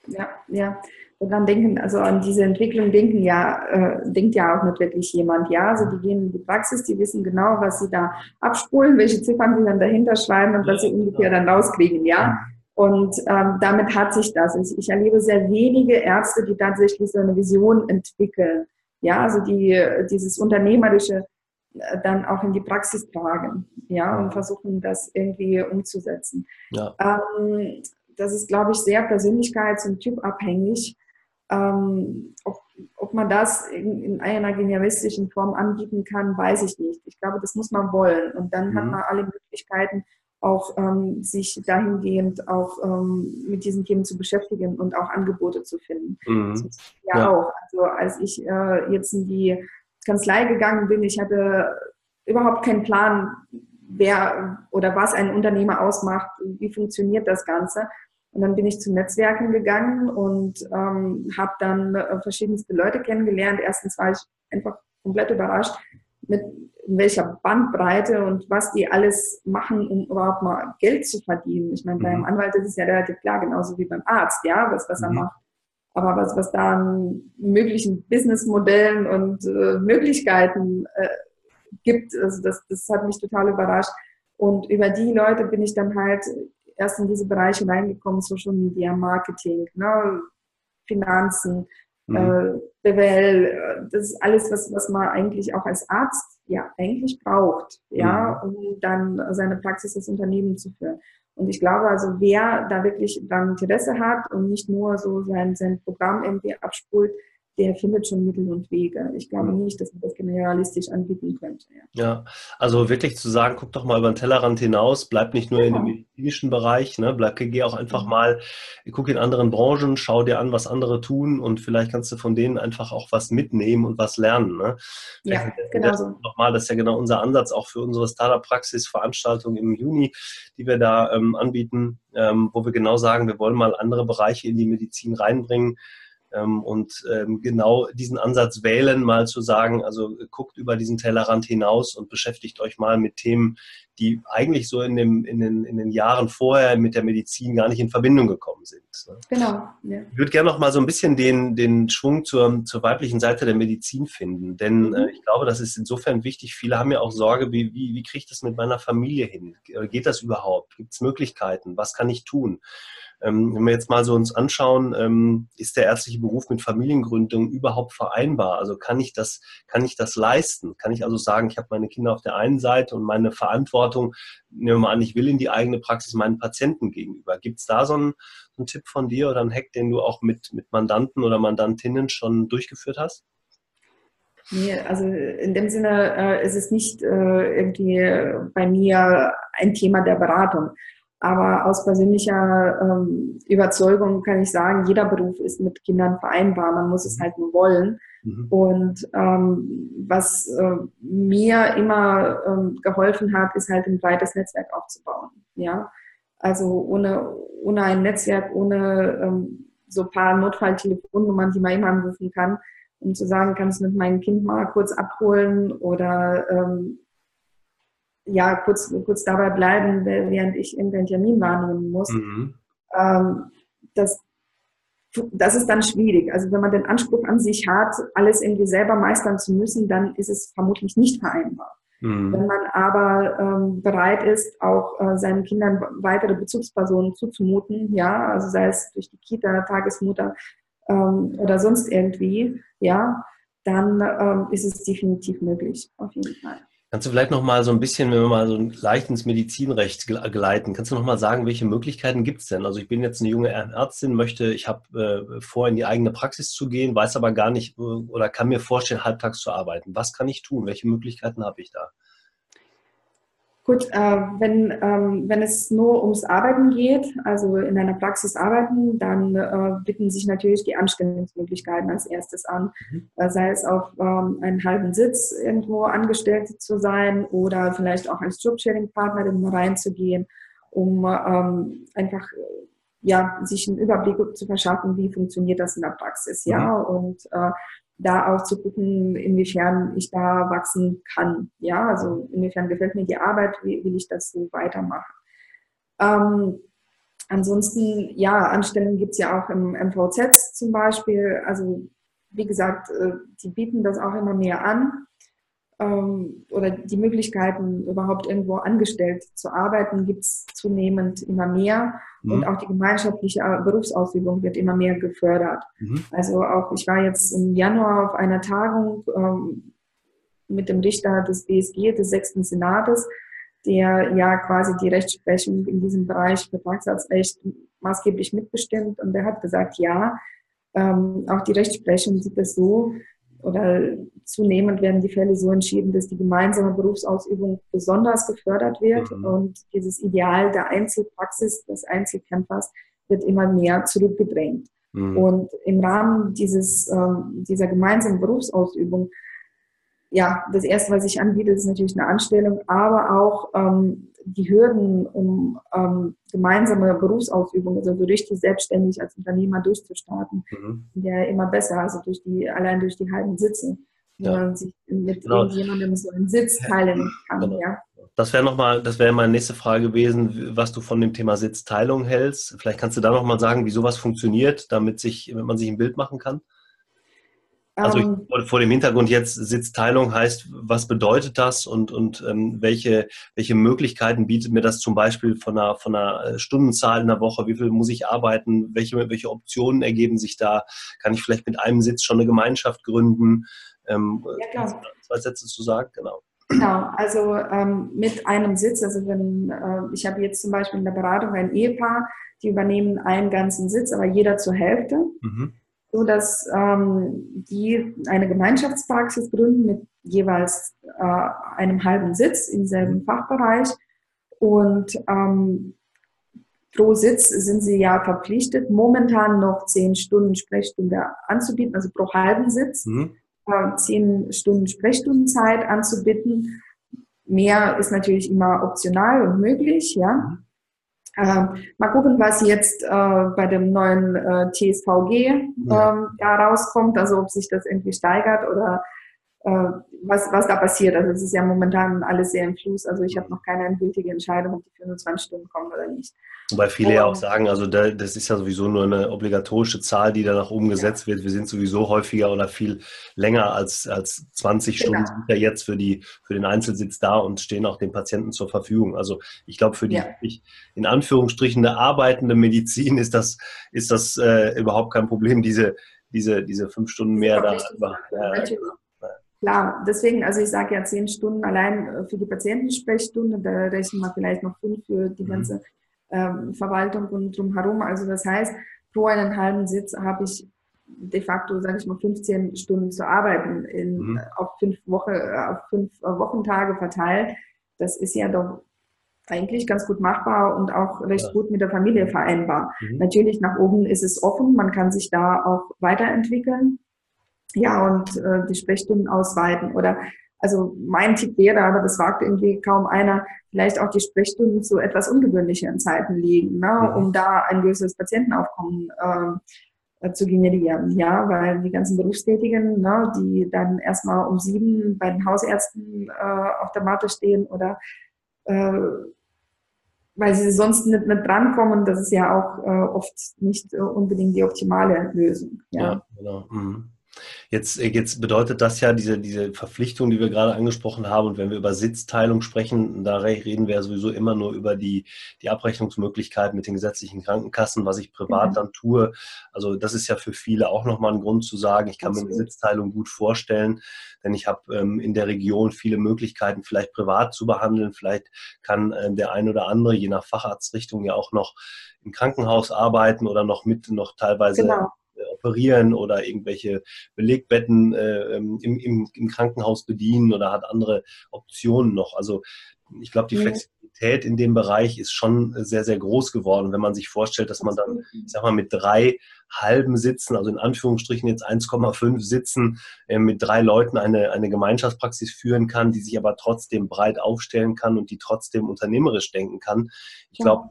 Ja, ja daran denken, also an diese Entwicklung denken ja, äh, denkt ja auch nicht wirklich jemand. Ja, also die gehen in die Praxis, die wissen genau, was sie da abspulen, welche Ziffern sie dann dahinter schreiben und was sie ungefähr dann rauskriegen, ja. Und ähm, damit hat sich das. Ich erlebe sehr wenige Ärzte, die tatsächlich so eine Vision entwickeln. Ja, also die dieses unternehmerische äh, dann auch in die Praxis tragen, ja, und versuchen das irgendwie umzusetzen. Ja. Ähm, das ist, glaube ich, sehr persönlichkeits- und typabhängig. Ähm, ob, ob, man das in, in, einer genialistischen Form anbieten kann, weiß ich nicht. Ich glaube, das muss man wollen. Und dann mhm. hat man alle Möglichkeiten, auch ähm, sich dahingehend auch ähm, mit diesen Themen zu beschäftigen und auch Angebote zu finden. Mhm. Ja, ja, auch. Also als ich äh, jetzt in die Kanzlei gegangen bin, ich hatte überhaupt keinen Plan, wer oder was ein Unternehmer ausmacht, wie funktioniert das Ganze. Und dann bin ich zu Netzwerken gegangen und ähm, habe dann äh, verschiedenste Leute kennengelernt. Erstens war ich einfach komplett überrascht, mit welcher Bandbreite und was die alles machen, um überhaupt mal Geld zu verdienen. Ich meine, mhm. beim Anwalt ist es ja relativ klar, genauso wie beim Arzt, ja, was, was mhm. er macht. Aber was, was da an möglichen Businessmodellen und äh, Möglichkeiten äh, gibt, also das, das hat mich total überrascht. Und über die Leute bin ich dann halt erst in diese Bereiche reingekommen, Social Media, Marketing, ne, Finanzen, mhm. äh, BWL, das ist alles, was, was man eigentlich auch als Arzt ja eigentlich braucht, ja, mhm. um dann seine Praxis als Unternehmen zu führen. Und ich glaube also, wer da wirklich dann Interesse hat und nicht nur so sein, sein Programm irgendwie abspult, der findet schon Mittel und Wege. Ich glaube mhm. nicht, dass man das generalistisch anbieten könnte. Ja. ja. also wirklich zu sagen, guck doch mal über den Tellerrand hinaus, bleib nicht nur ja. in dem medizinischen Bereich, ne? bleib, geh auch einfach mhm. mal, guck in anderen Branchen, schau dir an, was andere tun und vielleicht kannst du von denen einfach auch was mitnehmen und was lernen. Ne? Ja, genau so. Nochmal, das ist ja genau unser Ansatz auch für unsere Startup-Praxis-Veranstaltung im Juni, die wir da ähm, anbieten, ähm, wo wir genau sagen, wir wollen mal andere Bereiche in die Medizin reinbringen, und ähm, genau diesen Ansatz wählen, mal zu sagen, also guckt über diesen Tellerrand hinaus und beschäftigt euch mal mit Themen, die eigentlich so in, dem, in, den, in den Jahren vorher mit der Medizin gar nicht in Verbindung gekommen sind. Ne? Genau. Ja. Ich würde gerne noch mal so ein bisschen den, den Schwung zur, zur weiblichen Seite der Medizin finden, denn mhm. äh, ich glaube, das ist insofern wichtig. Viele haben ja auch Sorge, wie, wie, wie kriege ich das mit meiner Familie hin? Geht das überhaupt? Gibt es Möglichkeiten? Was kann ich tun? Ähm, wenn wir jetzt mal so uns anschauen, ähm, ist der ärztliche Beruf mit Familiengründung überhaupt vereinbar? Also kann ich das, kann ich das leisten? Kann ich also sagen, ich habe meine Kinder auf der einen Seite und meine Verantwortung, nehmen wir mal an, ich will in die eigene Praxis meinen Patienten gegenüber. Gibt es da so einen, so einen Tipp von dir oder einen Hack, den du auch mit, mit Mandanten oder Mandantinnen schon durchgeführt hast? Nee, also in dem Sinne äh, ist es nicht äh, irgendwie bei mir ein Thema der Beratung. Aber aus persönlicher ähm, Überzeugung kann ich sagen, jeder Beruf ist mit Kindern vereinbar. Man muss es halt nur wollen. Mhm. Und ähm, was äh, mir immer ähm, geholfen hat, ist halt ein breites Netzwerk aufzubauen. Ja, also ohne, ohne ein Netzwerk, ohne ähm, so ein paar Notfalltelefonnummern, die man immer anrufen kann, um zu sagen, kannst du mit meinem Kind mal kurz abholen oder ähm, ja, kurz, kurz dabei bleiben, während ich irgendeinen Termin wahrnehmen muss. Mhm. Ähm, das, das ist dann schwierig. Also wenn man den Anspruch an sich hat, alles irgendwie selber meistern zu müssen, dann ist es vermutlich nicht vereinbar. Mhm. Wenn man aber ähm, bereit ist, auch äh, seinen Kindern weitere Bezugspersonen zuzumuten, ja, also sei es durch die Kita, Tagesmutter ähm, oder sonst irgendwie, ja, dann ähm, ist es definitiv möglich, auf jeden Fall. Kannst du vielleicht noch mal so ein bisschen, wenn wir mal so leicht ins Medizinrecht gleiten, kannst du noch mal sagen, welche Möglichkeiten gibt es denn? Also ich bin jetzt eine junge Ärztin, möchte, ich habe äh, vor, in die eigene Praxis zu gehen, weiß aber gar nicht äh, oder kann mir vorstellen, halbtags zu arbeiten. Was kann ich tun? Welche Möglichkeiten habe ich da? Gut, äh, wenn, ähm, wenn es nur ums Arbeiten geht, also in einer Praxis arbeiten, dann äh, bieten sich natürlich die Anstellungsmöglichkeiten als erstes an. Mhm. Äh, sei es auf ähm, einen halben Sitz irgendwo angestellt zu sein oder vielleicht auch als Jobsharing-Partnerin reinzugehen, um ähm, einfach ja, sich einen Überblick zu verschaffen, wie funktioniert das in der Praxis, ja, mhm. und äh, da auch zu gucken, inwiefern ich da wachsen kann. Ja, also inwiefern gefällt mir die Arbeit, wie will ich das so weitermachen. Ähm, ansonsten, ja, Anstellungen gibt es ja auch im MVZ zum Beispiel. Also wie gesagt, äh, die bieten das auch immer mehr an ähm, oder die Möglichkeiten, überhaupt irgendwo angestellt zu arbeiten, gibt es zunehmend immer mehr. Mhm. Und auch die gemeinschaftliche Berufsausübung wird immer mehr gefördert. Mhm. Also auch, ich war jetzt im Januar auf einer Tagung ähm, mit dem Richter des BSG, des sechsten Senates, der ja quasi die Rechtsprechung in diesem Bereich Vertragsarztrecht maßgeblich mitbestimmt. Und der hat gesagt, ja, ähm, auch die Rechtsprechung sieht es so, oder zunehmend werden die Fälle so entschieden, dass die gemeinsame Berufsausübung besonders gefördert wird mhm. und dieses Ideal der Einzelpraxis, des Einzelkämpfers, wird immer mehr zurückgedrängt. Mhm. Und im Rahmen dieses, ähm, dieser gemeinsamen Berufsausübung ja, das erste, was ich anbiete, ist natürlich eine Anstellung, aber auch ähm, die Hürden, um ähm, gemeinsame Berufsausübung, also so richtig selbstständig als Unternehmer durchzustarten, mhm. ja immer besser, also durch die, allein durch die halben Sitze, wo ja. man sich mit genau. irgendjemandem so einen Sitz teilen kann. Genau. Ja. Das wäre nochmal, das wäre meine nächste Frage gewesen, was du von dem Thema Sitzteilung hältst. Vielleicht kannst du da nochmal sagen, wie sowas funktioniert, damit sich, damit man sich ein Bild machen kann. Also ich, ähm. vor dem Hintergrund jetzt Sitzteilung heißt, was bedeutet das und, und ähm, welche, welche Möglichkeiten bietet mir das zum Beispiel von einer, von einer äh, Stundenzahl in der Woche? Wie viel muss ich arbeiten? Welche, welche Optionen ergeben sich da? Kann ich vielleicht mit einem Sitz schon eine Gemeinschaft gründen? Ähm, ja, klar. Zwei Sätze zu sagen, genau. Genau, also ähm, mit einem Sitz, also wenn äh, ich habe jetzt zum Beispiel in der Beratung ein Ehepaar, die übernehmen einen ganzen Sitz, aber jeder zur Hälfte. Mhm so dass ähm, die eine Gemeinschaftspraxis gründen mit jeweils äh, einem halben Sitz im selben Fachbereich und ähm, pro Sitz sind sie ja verpflichtet, momentan noch zehn Stunden Sprechstunde anzubieten, also pro halben Sitz mhm. äh, zehn Stunden Sprechstundenzeit anzubieten. Mehr ist natürlich immer optional und möglich, ja. Mhm. Ähm, mal gucken, was jetzt äh, bei dem neuen äh, TSVG ja. Ähm, da rauskommt, also ob sich das irgendwie steigert oder äh, was, was da passiert. Also es ist ja momentan alles sehr im Fluss. Also ich habe noch keine endgültige Entscheidung, ob die 25 Stunden kommen oder nicht. Wobei viele ja auch sagen, also da, das ist ja sowieso nur eine obligatorische Zahl, die da nach oben gesetzt ja. wird. Wir sind sowieso häufiger oder viel länger als, als 20 genau. Stunden sind ja jetzt für, die, für den Einzelsitz da und stehen auch den Patienten zur Verfügung. Also ich glaube, für die ja. in Anführungsstrichen eine arbeitende Medizin ist das, ist das äh, überhaupt kein Problem, diese, diese, diese fünf Stunden mehr da. Über, äh, Klar, deswegen, also ich sage ja zehn Stunden allein äh, für die Patientensprechstunde, da rechnen wir vielleicht noch fünf für die mhm. ganze ähm, Verwaltung und drumherum. Also das heißt, pro einen halben Sitz habe ich de facto, sage ich mal, 15 Stunden zu arbeiten, in, mhm. auf, fünf Woche, auf fünf Wochentage verteilt. Das ist ja doch eigentlich ganz gut machbar und auch recht ja. gut mit der Familie vereinbar. Mhm. Natürlich nach oben ist es offen, man kann sich da auch weiterentwickeln. Ja, und äh, die Sprechstunden ausweiten oder also mein Tipp wäre, aber das wagt irgendwie kaum einer, vielleicht auch die Sprechstunden zu etwas ungewöhnlichen Zeiten legen, ne, um da ein größeres Patientenaufkommen äh, zu generieren. Ja, weil die ganzen Berufstätigen, ne, die dann erstmal um sieben bei den Hausärzten äh, auf der Matte stehen oder äh, weil sie sonst nicht, nicht drankommen, das ist ja auch äh, oft nicht äh, unbedingt die optimale Lösung. Ja, ja genau. Mhm. Jetzt, äh, jetzt bedeutet das ja diese, diese Verpflichtung, die wir gerade angesprochen haben. Und wenn wir über Sitzteilung sprechen, da reden wir ja sowieso immer nur über die, die Abrechnungsmöglichkeiten mit den gesetzlichen Krankenkassen, was ich privat mhm. dann tue. Also das ist ja für viele auch nochmal ein Grund zu sagen, ich kann Absolut. mir eine Sitzteilung gut vorstellen, denn ich habe ähm, in der Region viele Möglichkeiten, vielleicht privat zu behandeln. Vielleicht kann äh, der ein oder andere, je nach Facharztrichtung, ja auch noch im Krankenhaus arbeiten oder noch mit, noch teilweise genau operieren oder irgendwelche Belegbetten äh, ähm, im, im, im, Krankenhaus bedienen oder hat andere Optionen noch. Also ich glaube, die Flexibilität in dem Bereich ist schon sehr, sehr groß geworden, wenn man sich vorstellt, dass man dann, ich sag mal, mit drei halben Sitzen, also in Anführungsstrichen jetzt 1,5 Sitzen, äh, mit drei Leuten eine, eine Gemeinschaftspraxis führen kann, die sich aber trotzdem breit aufstellen kann und die trotzdem unternehmerisch denken kann. Ich glaube,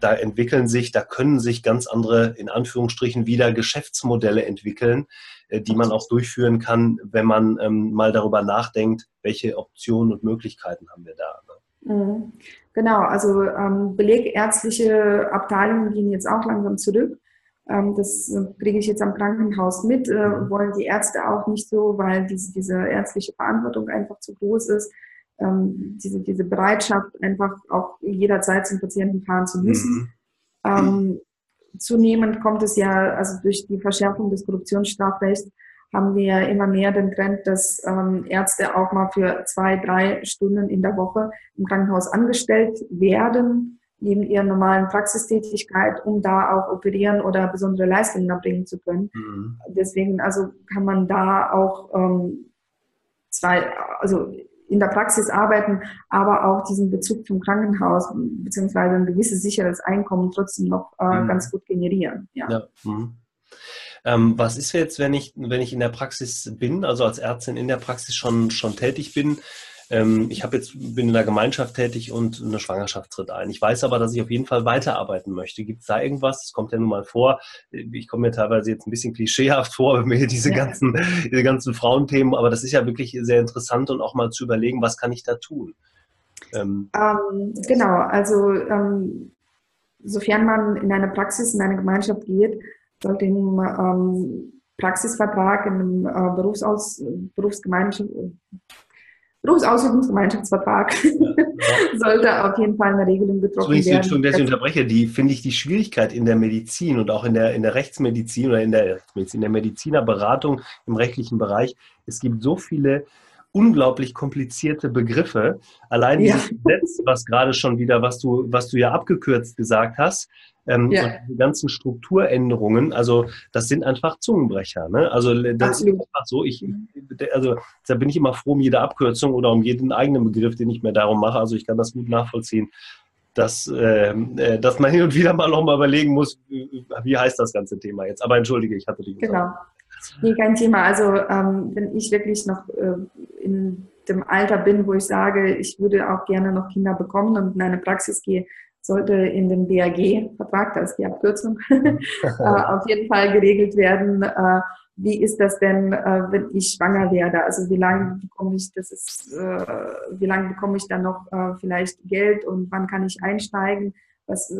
da entwickeln sich, da können sich ganz andere, in Anführungsstrichen, wieder Geschäftsmodelle entwickeln, äh, die man auch durchführen kann, wenn man ähm, mal darüber nachdenkt, welche Optionen und Möglichkeiten haben wir da. Ne? Mhm. Genau, also ähm, belegärztliche Abteilungen gehen jetzt auch langsam zurück. Ähm, das äh, kriege ich jetzt am Krankenhaus mit, äh, mhm. wollen die Ärzte auch nicht so, weil diese, diese ärztliche Verantwortung einfach zu groß ist ähm, diese, diese Bereitschaft, einfach auch jederzeit zum Patienten fahren zu müssen. Mhm. Ähm, zunehmend kommt es ja, also durch die Verschärfung des Korruptionsstrafrechts, haben wir ja immer mehr den Trend, dass ähm, Ärzte auch mal für zwei, drei Stunden in der Woche im Krankenhaus angestellt werden, neben ihrer normalen Praxistätigkeit, um da auch operieren oder besondere Leistungen erbringen zu können. Mhm. Deswegen also kann man da auch ähm, zwei, also in der Praxis arbeiten, aber auch diesen Bezug zum Krankenhaus beziehungsweise ein gewisses sicheres Einkommen trotzdem noch äh, mhm. ganz gut generieren. Ja. ja. Mhm. Ähm, was ist jetzt, wenn ich, wenn ich in der Praxis bin, also als Ärztin in der Praxis schon, schon tätig bin? Ähm, ich habe jetzt, bin in der Gemeinschaft tätig und eine Schwangerschaft tritt ein. Ich weiß aber, dass ich auf jeden Fall weiterarbeiten möchte. Gibt es da irgendwas? Das kommt ja nun mal vor. Ich komme mir teilweise jetzt ein bisschen klischeehaft vor, wenn wir hier diese ja. ganzen, diese ganzen Frauenthemen, aber das ist ja wirklich sehr interessant und auch mal zu überlegen, was kann ich da tun? Ähm, ähm, genau, also ähm, sofern man in eine Praxis, in eine Gemeinschaft geht, sollte im ähm, Praxisvertrag, in einem äh, Berufsaus, Berufsgemeinschaft, Berufsausübungsgemeinschaftsvertrag ja, sollte auf jeden Fall eine Regelung getroffen werden. Entschuldigung, dass ich unterbreche, die finde ich die Schwierigkeit in der Medizin und auch in der, in der Rechtsmedizin oder in der, in der Medizinerberatung im rechtlichen Bereich. Es gibt so viele unglaublich komplizierte Begriffe. Allein ja. dieses Gesetz, was gerade schon wieder, was du, was du ja abgekürzt gesagt hast, ähm, ja. und die ganzen Strukturänderungen, also das sind einfach Zungenbrecher. Ne? Also das Absolut. ist einfach so. Ich, also da bin ich immer froh um jede Abkürzung oder um jeden eigenen Begriff, den ich mir darum mache. Also ich kann das gut nachvollziehen, dass, ähm, äh, dass man hin und wieder mal noch mal überlegen muss, wie heißt das ganze Thema jetzt. Aber entschuldige, ich hatte dich. Genau. Nee, kein Thema. Also ähm, wenn ich wirklich noch äh, in dem Alter bin, wo ich sage, ich würde auch gerne noch Kinder bekommen und in eine Praxis gehe, sollte in dem DAG-Vertrag, das ist die Abkürzung, äh, auf jeden Fall geregelt werden. Äh, wie ist das denn, äh, wenn ich schwanger werde? Also wie lange bekomme ich, das ist, äh, wie lange bekomme ich dann noch äh, vielleicht Geld und wann kann ich einsteigen? Was,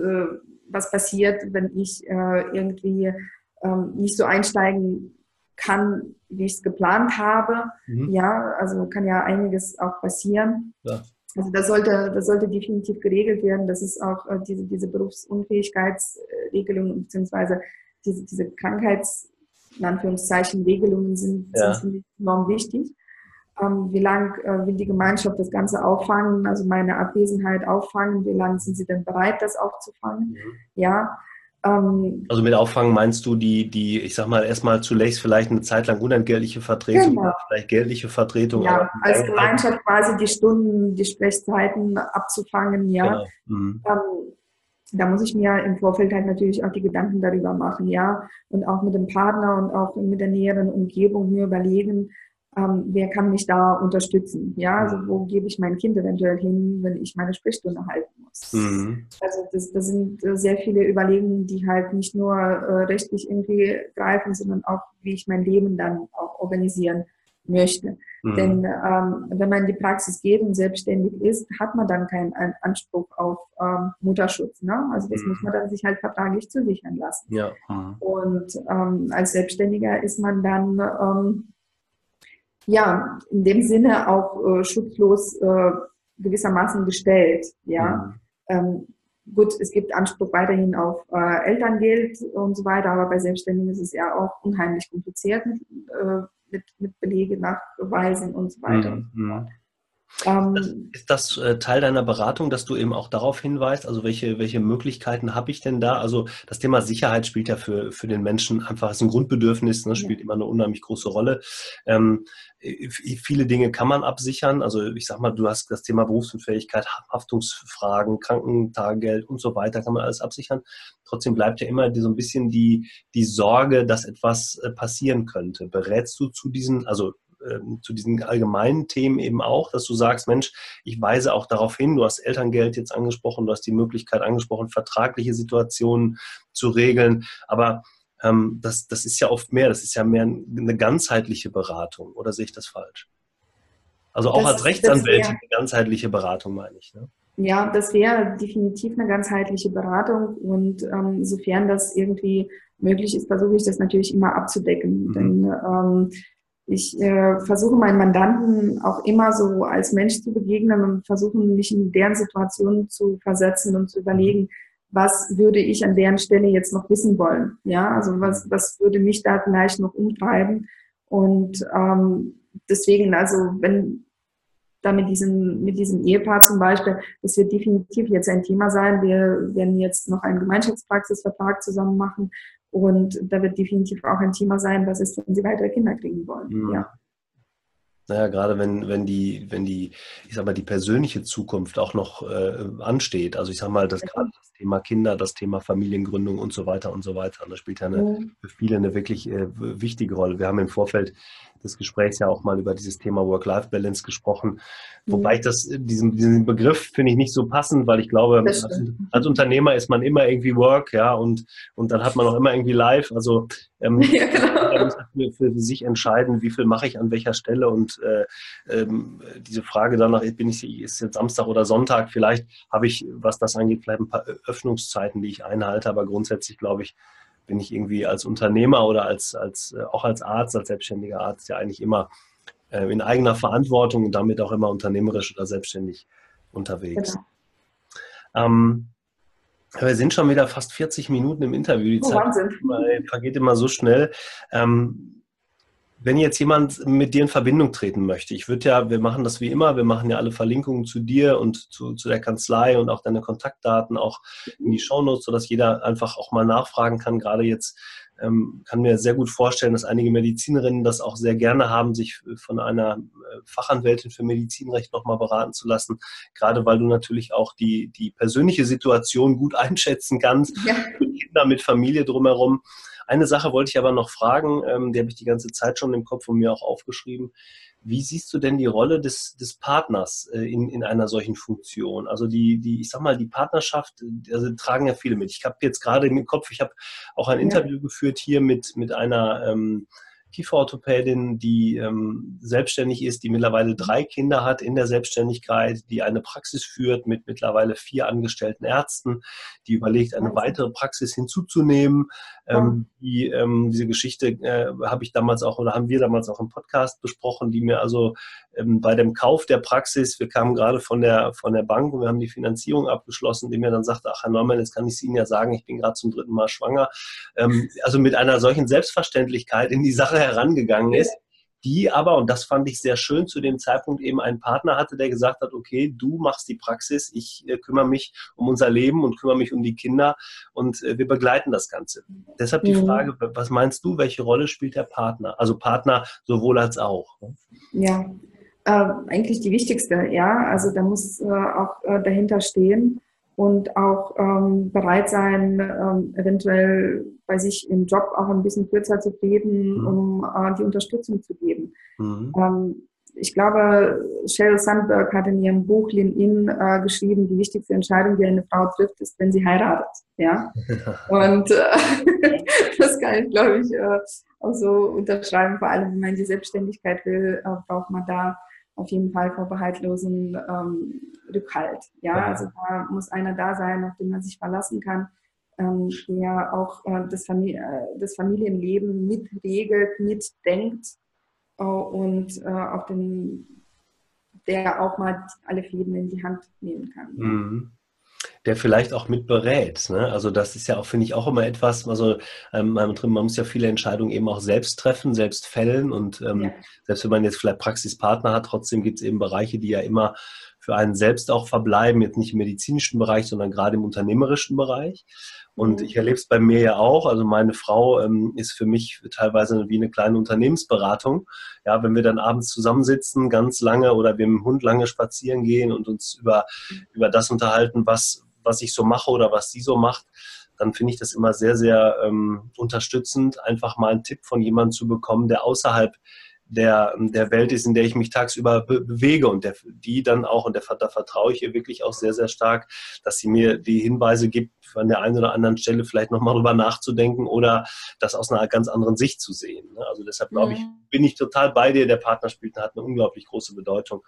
was passiert, wenn ich irgendwie ähm, nicht so einsteigen kann, wie ich es geplant habe? Mhm. Ja, also kann ja einiges auch passieren. Ja. Also das sollte, das sollte definitiv geregelt werden. Das ist auch äh, diese, diese Berufsunfähigkeitsregelung beziehungsweise diese, diese Krankheits, in Anführungszeichen, Regelungen sind, ja. sind enorm wichtig. Ähm, wie lang äh, will die Gemeinschaft das Ganze auffangen, also meine Abwesenheit auffangen? Wie lange sind sie denn bereit, das aufzufangen? Mhm. Ja. Ähm, also mit Auffangen meinst du die, die, ich sag mal, erstmal zunächst vielleicht eine Zeit lang unentgeltliche Vertretung, genau. vielleicht geldliche Vertretung. Ja, als Gemeinschaft quasi die Stunden, die Sprechzeiten abzufangen, ja. Genau. Mhm. Ähm, da muss ich mir im Vorfeld halt natürlich auch die Gedanken darüber machen, ja. Und auch mit dem Partner und auch mit der näheren Umgebung mir überlegen, ähm, wer kann mich da unterstützen? Ja, also wo gebe ich mein Kind eventuell hin, wenn ich meine Sprechstunde halten muss? Mhm. Also das, das sind äh, sehr viele Überlegungen, die halt nicht nur äh, rechtlich irgendwie greifen, sondern auch, wie ich mein Leben dann auch organisieren möchte. Mhm. Denn ähm, wenn man in die Praxis geht und selbstständig ist, hat man dann keinen Anspruch auf ähm, Mutterschutz. Ne? Also das mhm. muss man dann sich halt vertraglich zusichern lassen. Ja. Mhm. Und ähm, als Selbstständiger ist man dann ähm, ja, in dem Sinne auch äh, schutzlos äh, gewissermaßen gestellt. Ja, mhm. ähm, gut, es gibt Anspruch weiterhin auf äh, Elterngeld und so weiter, aber bei Selbstständigen ist es ja auch unheimlich kompliziert mit, äh, mit, mit Belege nachweisen und so weiter. Mhm. Ähm, ist das äh, Teil deiner Beratung, dass du eben auch darauf hinweist, also welche, welche Möglichkeiten habe ich denn da? Also das Thema Sicherheit spielt ja für, für den Menschen einfach, ist ein Grundbedürfnis, ne, spielt ja. immer eine unheimlich große Rolle. Ähm, viele Dinge kann man absichern. Also ich sag mal, du hast das Thema Berufsunfähigkeit, Haftungsfragen, Krankentagegeld und so weiter, kann man alles absichern. Trotzdem bleibt ja immer so ein bisschen die, die Sorge, dass etwas äh, passieren könnte. Berätst du zu diesen, also ähm, zu diesen allgemeinen Themen eben auch, dass du sagst, Mensch, ich weise auch darauf hin, du hast Elterngeld jetzt angesprochen, du hast die Möglichkeit angesprochen, vertragliche Situationen zu regeln, aber ähm, das, das ist ja oft mehr, das ist ja mehr eine ganzheitliche Beratung, oder sehe ich das falsch? Also auch das, als Rechtsanwältin eine ganzheitliche Beratung, meine ich. Ne? Ja, das wäre definitiv eine ganzheitliche Beratung und ähm, sofern das irgendwie möglich ist, versuche ich das natürlich immer abzudecken. Mhm. Denn ähm, ich äh, versuche meinen Mandanten auch immer so als Mensch zu begegnen und versuche mich in deren Situation zu versetzen und zu überlegen, was würde ich an deren Stelle jetzt noch wissen wollen? Ja, also was, was würde mich da vielleicht noch umtreiben? Und ähm, deswegen, also wenn da mit diesem, mit diesem Ehepaar zum Beispiel, das wird definitiv jetzt ein Thema sein. Wir werden jetzt noch einen Gemeinschaftspraxisvertrag zusammen machen und da wird definitiv auch ein Thema sein, was ist, wenn sie weitere Kinder kriegen wollen. Mhm. Ja. Naja, gerade wenn, wenn die, wenn die, ich sag mal, die persönliche Zukunft auch noch äh, ansteht. Also ich sag mal, das gerade das Thema Kinder, das Thema Familiengründung und so weiter und so weiter. Und das spielt ja eine, für viele eine wirklich äh, wichtige Rolle. Wir haben im Vorfeld des Gesprächs ja auch mal über dieses Thema Work-Life-Balance gesprochen. Wobei ich das, diesen, diesen Begriff finde ich nicht so passend, weil ich glaube, als, als, Unternehmer ist man immer irgendwie Work, ja, und, und dann hat man auch immer irgendwie Live. Also ähm, ja, genau. für, für, sich entscheiden, wie viel mache ich an welcher Stelle und äh, ähm, diese Frage danach, bin ich, ist jetzt Samstag oder Sonntag, vielleicht habe ich, was das angeht, vielleicht ein paar Öffnungszeiten, die ich einhalte, aber grundsätzlich glaube ich, bin ich irgendwie als Unternehmer oder als, als, äh, auch als Arzt, als selbstständiger Arzt ja eigentlich immer äh, in eigener Verantwortung und damit auch immer unternehmerisch oder selbstständig unterwegs. Genau. Ähm, wir sind schon wieder fast 40 Minuten im Interview. Die oh, Zeit vergeht immer so schnell. Ähm, wenn jetzt jemand mit dir in Verbindung treten möchte, ich würde ja, wir machen das wie immer, wir machen ja alle Verlinkungen zu dir und zu, zu der Kanzlei und auch deine Kontaktdaten auch in die Shownotes, sodass jeder einfach auch mal nachfragen kann. Gerade jetzt ähm, kann mir sehr gut vorstellen, dass einige Medizinerinnen das auch sehr gerne haben, sich von einer äh, Fachanwältin für Medizinrecht nochmal beraten zu lassen. Gerade weil du natürlich auch die, die persönliche Situation gut einschätzen kannst, ja. Kinder mit Familie drumherum. Eine Sache wollte ich aber noch fragen, ähm, die habe ich die ganze Zeit schon im Kopf und mir auch aufgeschrieben. Wie siehst du denn die Rolle des, des Partners äh, in, in einer solchen Funktion? Also die, die, ich sag mal, die Partnerschaft, also tragen ja viele mit. Ich habe jetzt gerade im Kopf, ich habe auch ein ja. Interview geführt hier mit, mit einer ähm, Kieferorthopädin, die ähm, selbstständig ist, die mittlerweile drei Kinder hat in der Selbstständigkeit, die eine Praxis führt mit mittlerweile vier angestellten Ärzten, die überlegt, eine weitere Praxis hinzuzunehmen. Ähm, die, ähm, diese Geschichte äh, habe ich damals auch oder haben wir damals auch im Podcast besprochen, die mir also ähm, bei dem Kauf der Praxis, wir kamen gerade von der, von der Bank und wir haben die Finanzierung abgeschlossen, die mir dann sagte, ach Herr Neumann, jetzt kann ich es Ihnen ja sagen, ich bin gerade zum dritten Mal schwanger. Ähm, also mit einer solchen Selbstverständlichkeit in die Sache herangegangen ist, die aber, und das fand ich sehr schön, zu dem Zeitpunkt eben einen Partner hatte, der gesagt hat, okay, du machst die Praxis, ich äh, kümmere mich um unser Leben und kümmere mich um die Kinder und äh, wir begleiten das Ganze. Deshalb die mhm. Frage, was meinst du, welche Rolle spielt der Partner? Also Partner sowohl als auch. Ja, äh, eigentlich die wichtigste, ja. Also da muss äh, auch dahinter stehen und auch ähm, bereit sein, ähm, eventuell bei sich im Job auch ein bisschen kürzer zu treten, mhm. um äh, die Unterstützung zu geben. Mhm. Ähm, ich glaube, Sheryl Sandberg hat in ihrem Buch Lean In äh, geschrieben, die wichtigste Entscheidung, die eine Frau trifft, ist, wenn sie heiratet. Ja? Und äh, das kann ich, glaube ich, äh, auch so unterschreiben. Vor allem, wenn man die Selbstständigkeit will, äh, braucht man da auf jeden Fall vorbehaltlosen ähm, Rückhalt. Ja? ja? also da muss einer da sein, auf den man sich verlassen kann, ähm, der auch äh, das, Famili äh, das, Familienleben mitregelt, mitdenkt äh, und äh, auf den, der auch mal alle Fäden in die Hand nehmen kann. Mhm der vielleicht auch mit berät. Ne? Also das ist ja auch, finde ich, auch immer etwas, also ähm, man muss ja viele Entscheidungen eben auch selbst treffen, selbst fällen und ähm, ja. selbst wenn man jetzt vielleicht Praxispartner hat, trotzdem gibt es eben Bereiche, die ja immer für einen selbst auch verbleiben, jetzt nicht im medizinischen Bereich, sondern gerade im unternehmerischen Bereich. Und mhm. ich erlebe es bei mir ja auch. Also meine Frau ähm, ist für mich teilweise wie eine kleine Unternehmensberatung. Ja, wenn wir dann abends zusammensitzen, ganz lange oder wir mit dem Hund lange spazieren gehen und uns über, über das unterhalten, was, was ich so mache oder was sie so macht, dann finde ich das immer sehr, sehr ähm, unterstützend, einfach mal einen Tipp von jemandem zu bekommen, der außerhalb der, der Welt ist, in der ich mich tagsüber be bewege und der, die dann auch, und der, da vertraue ich ihr wirklich auch sehr, sehr stark, dass sie mir die Hinweise gibt, an der einen oder anderen Stelle vielleicht nochmal drüber nachzudenken oder das aus einer ganz anderen Sicht zu sehen. Ne? Also deshalb glaube ich, mhm. bin ich total bei dir. Der Partner spielt, hat eine unglaublich große Bedeutung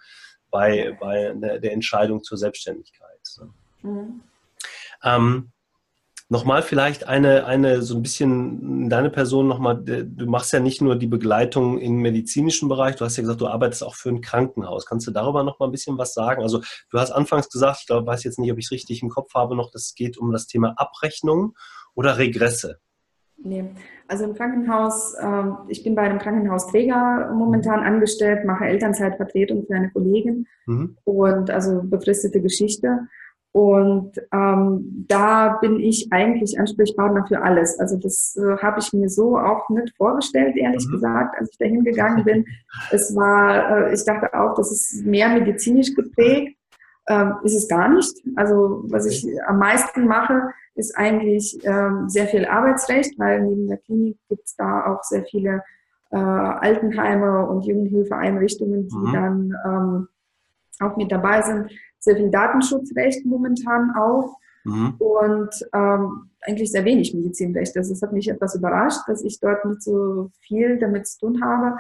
bei, bei der, der Entscheidung zur Selbstständigkeit. Mhm. Ähm, Nochmal vielleicht eine, eine so ein bisschen deine Person nochmal, du machst ja nicht nur die Begleitung im medizinischen Bereich, du hast ja gesagt, du arbeitest auch für ein Krankenhaus. Kannst du darüber nochmal ein bisschen was sagen? Also du hast anfangs gesagt, ich glaube, weiß jetzt nicht, ob ich es richtig im Kopf habe noch, das geht um das Thema Abrechnung oder Regresse. Nee, also im Krankenhaus, äh, ich bin bei einem Krankenhausträger momentan angestellt, mache Elternzeitvertretung für eine Kollegin mhm. und also befristete Geschichte. Und ähm, da bin ich eigentlich Ansprechpartner für alles. Also das äh, habe ich mir so auch nicht vorgestellt, ehrlich mhm. gesagt, als ich da hingegangen bin. Es war, äh, ich dachte auch, das ist mehr medizinisch geprägt. Ähm, ist es gar nicht. Also was ich am meisten mache, ist eigentlich ähm, sehr viel Arbeitsrecht, weil neben der Klinik gibt es da auch sehr viele äh, Altenheime und Jugendhilfeeinrichtungen, die mhm. dann ähm, auch mit dabei sind sehr viel Datenschutzrecht momentan auch mhm. und ähm, eigentlich sehr wenig Medizinrecht. Also es hat mich etwas überrascht, dass ich dort nicht so viel damit zu tun habe.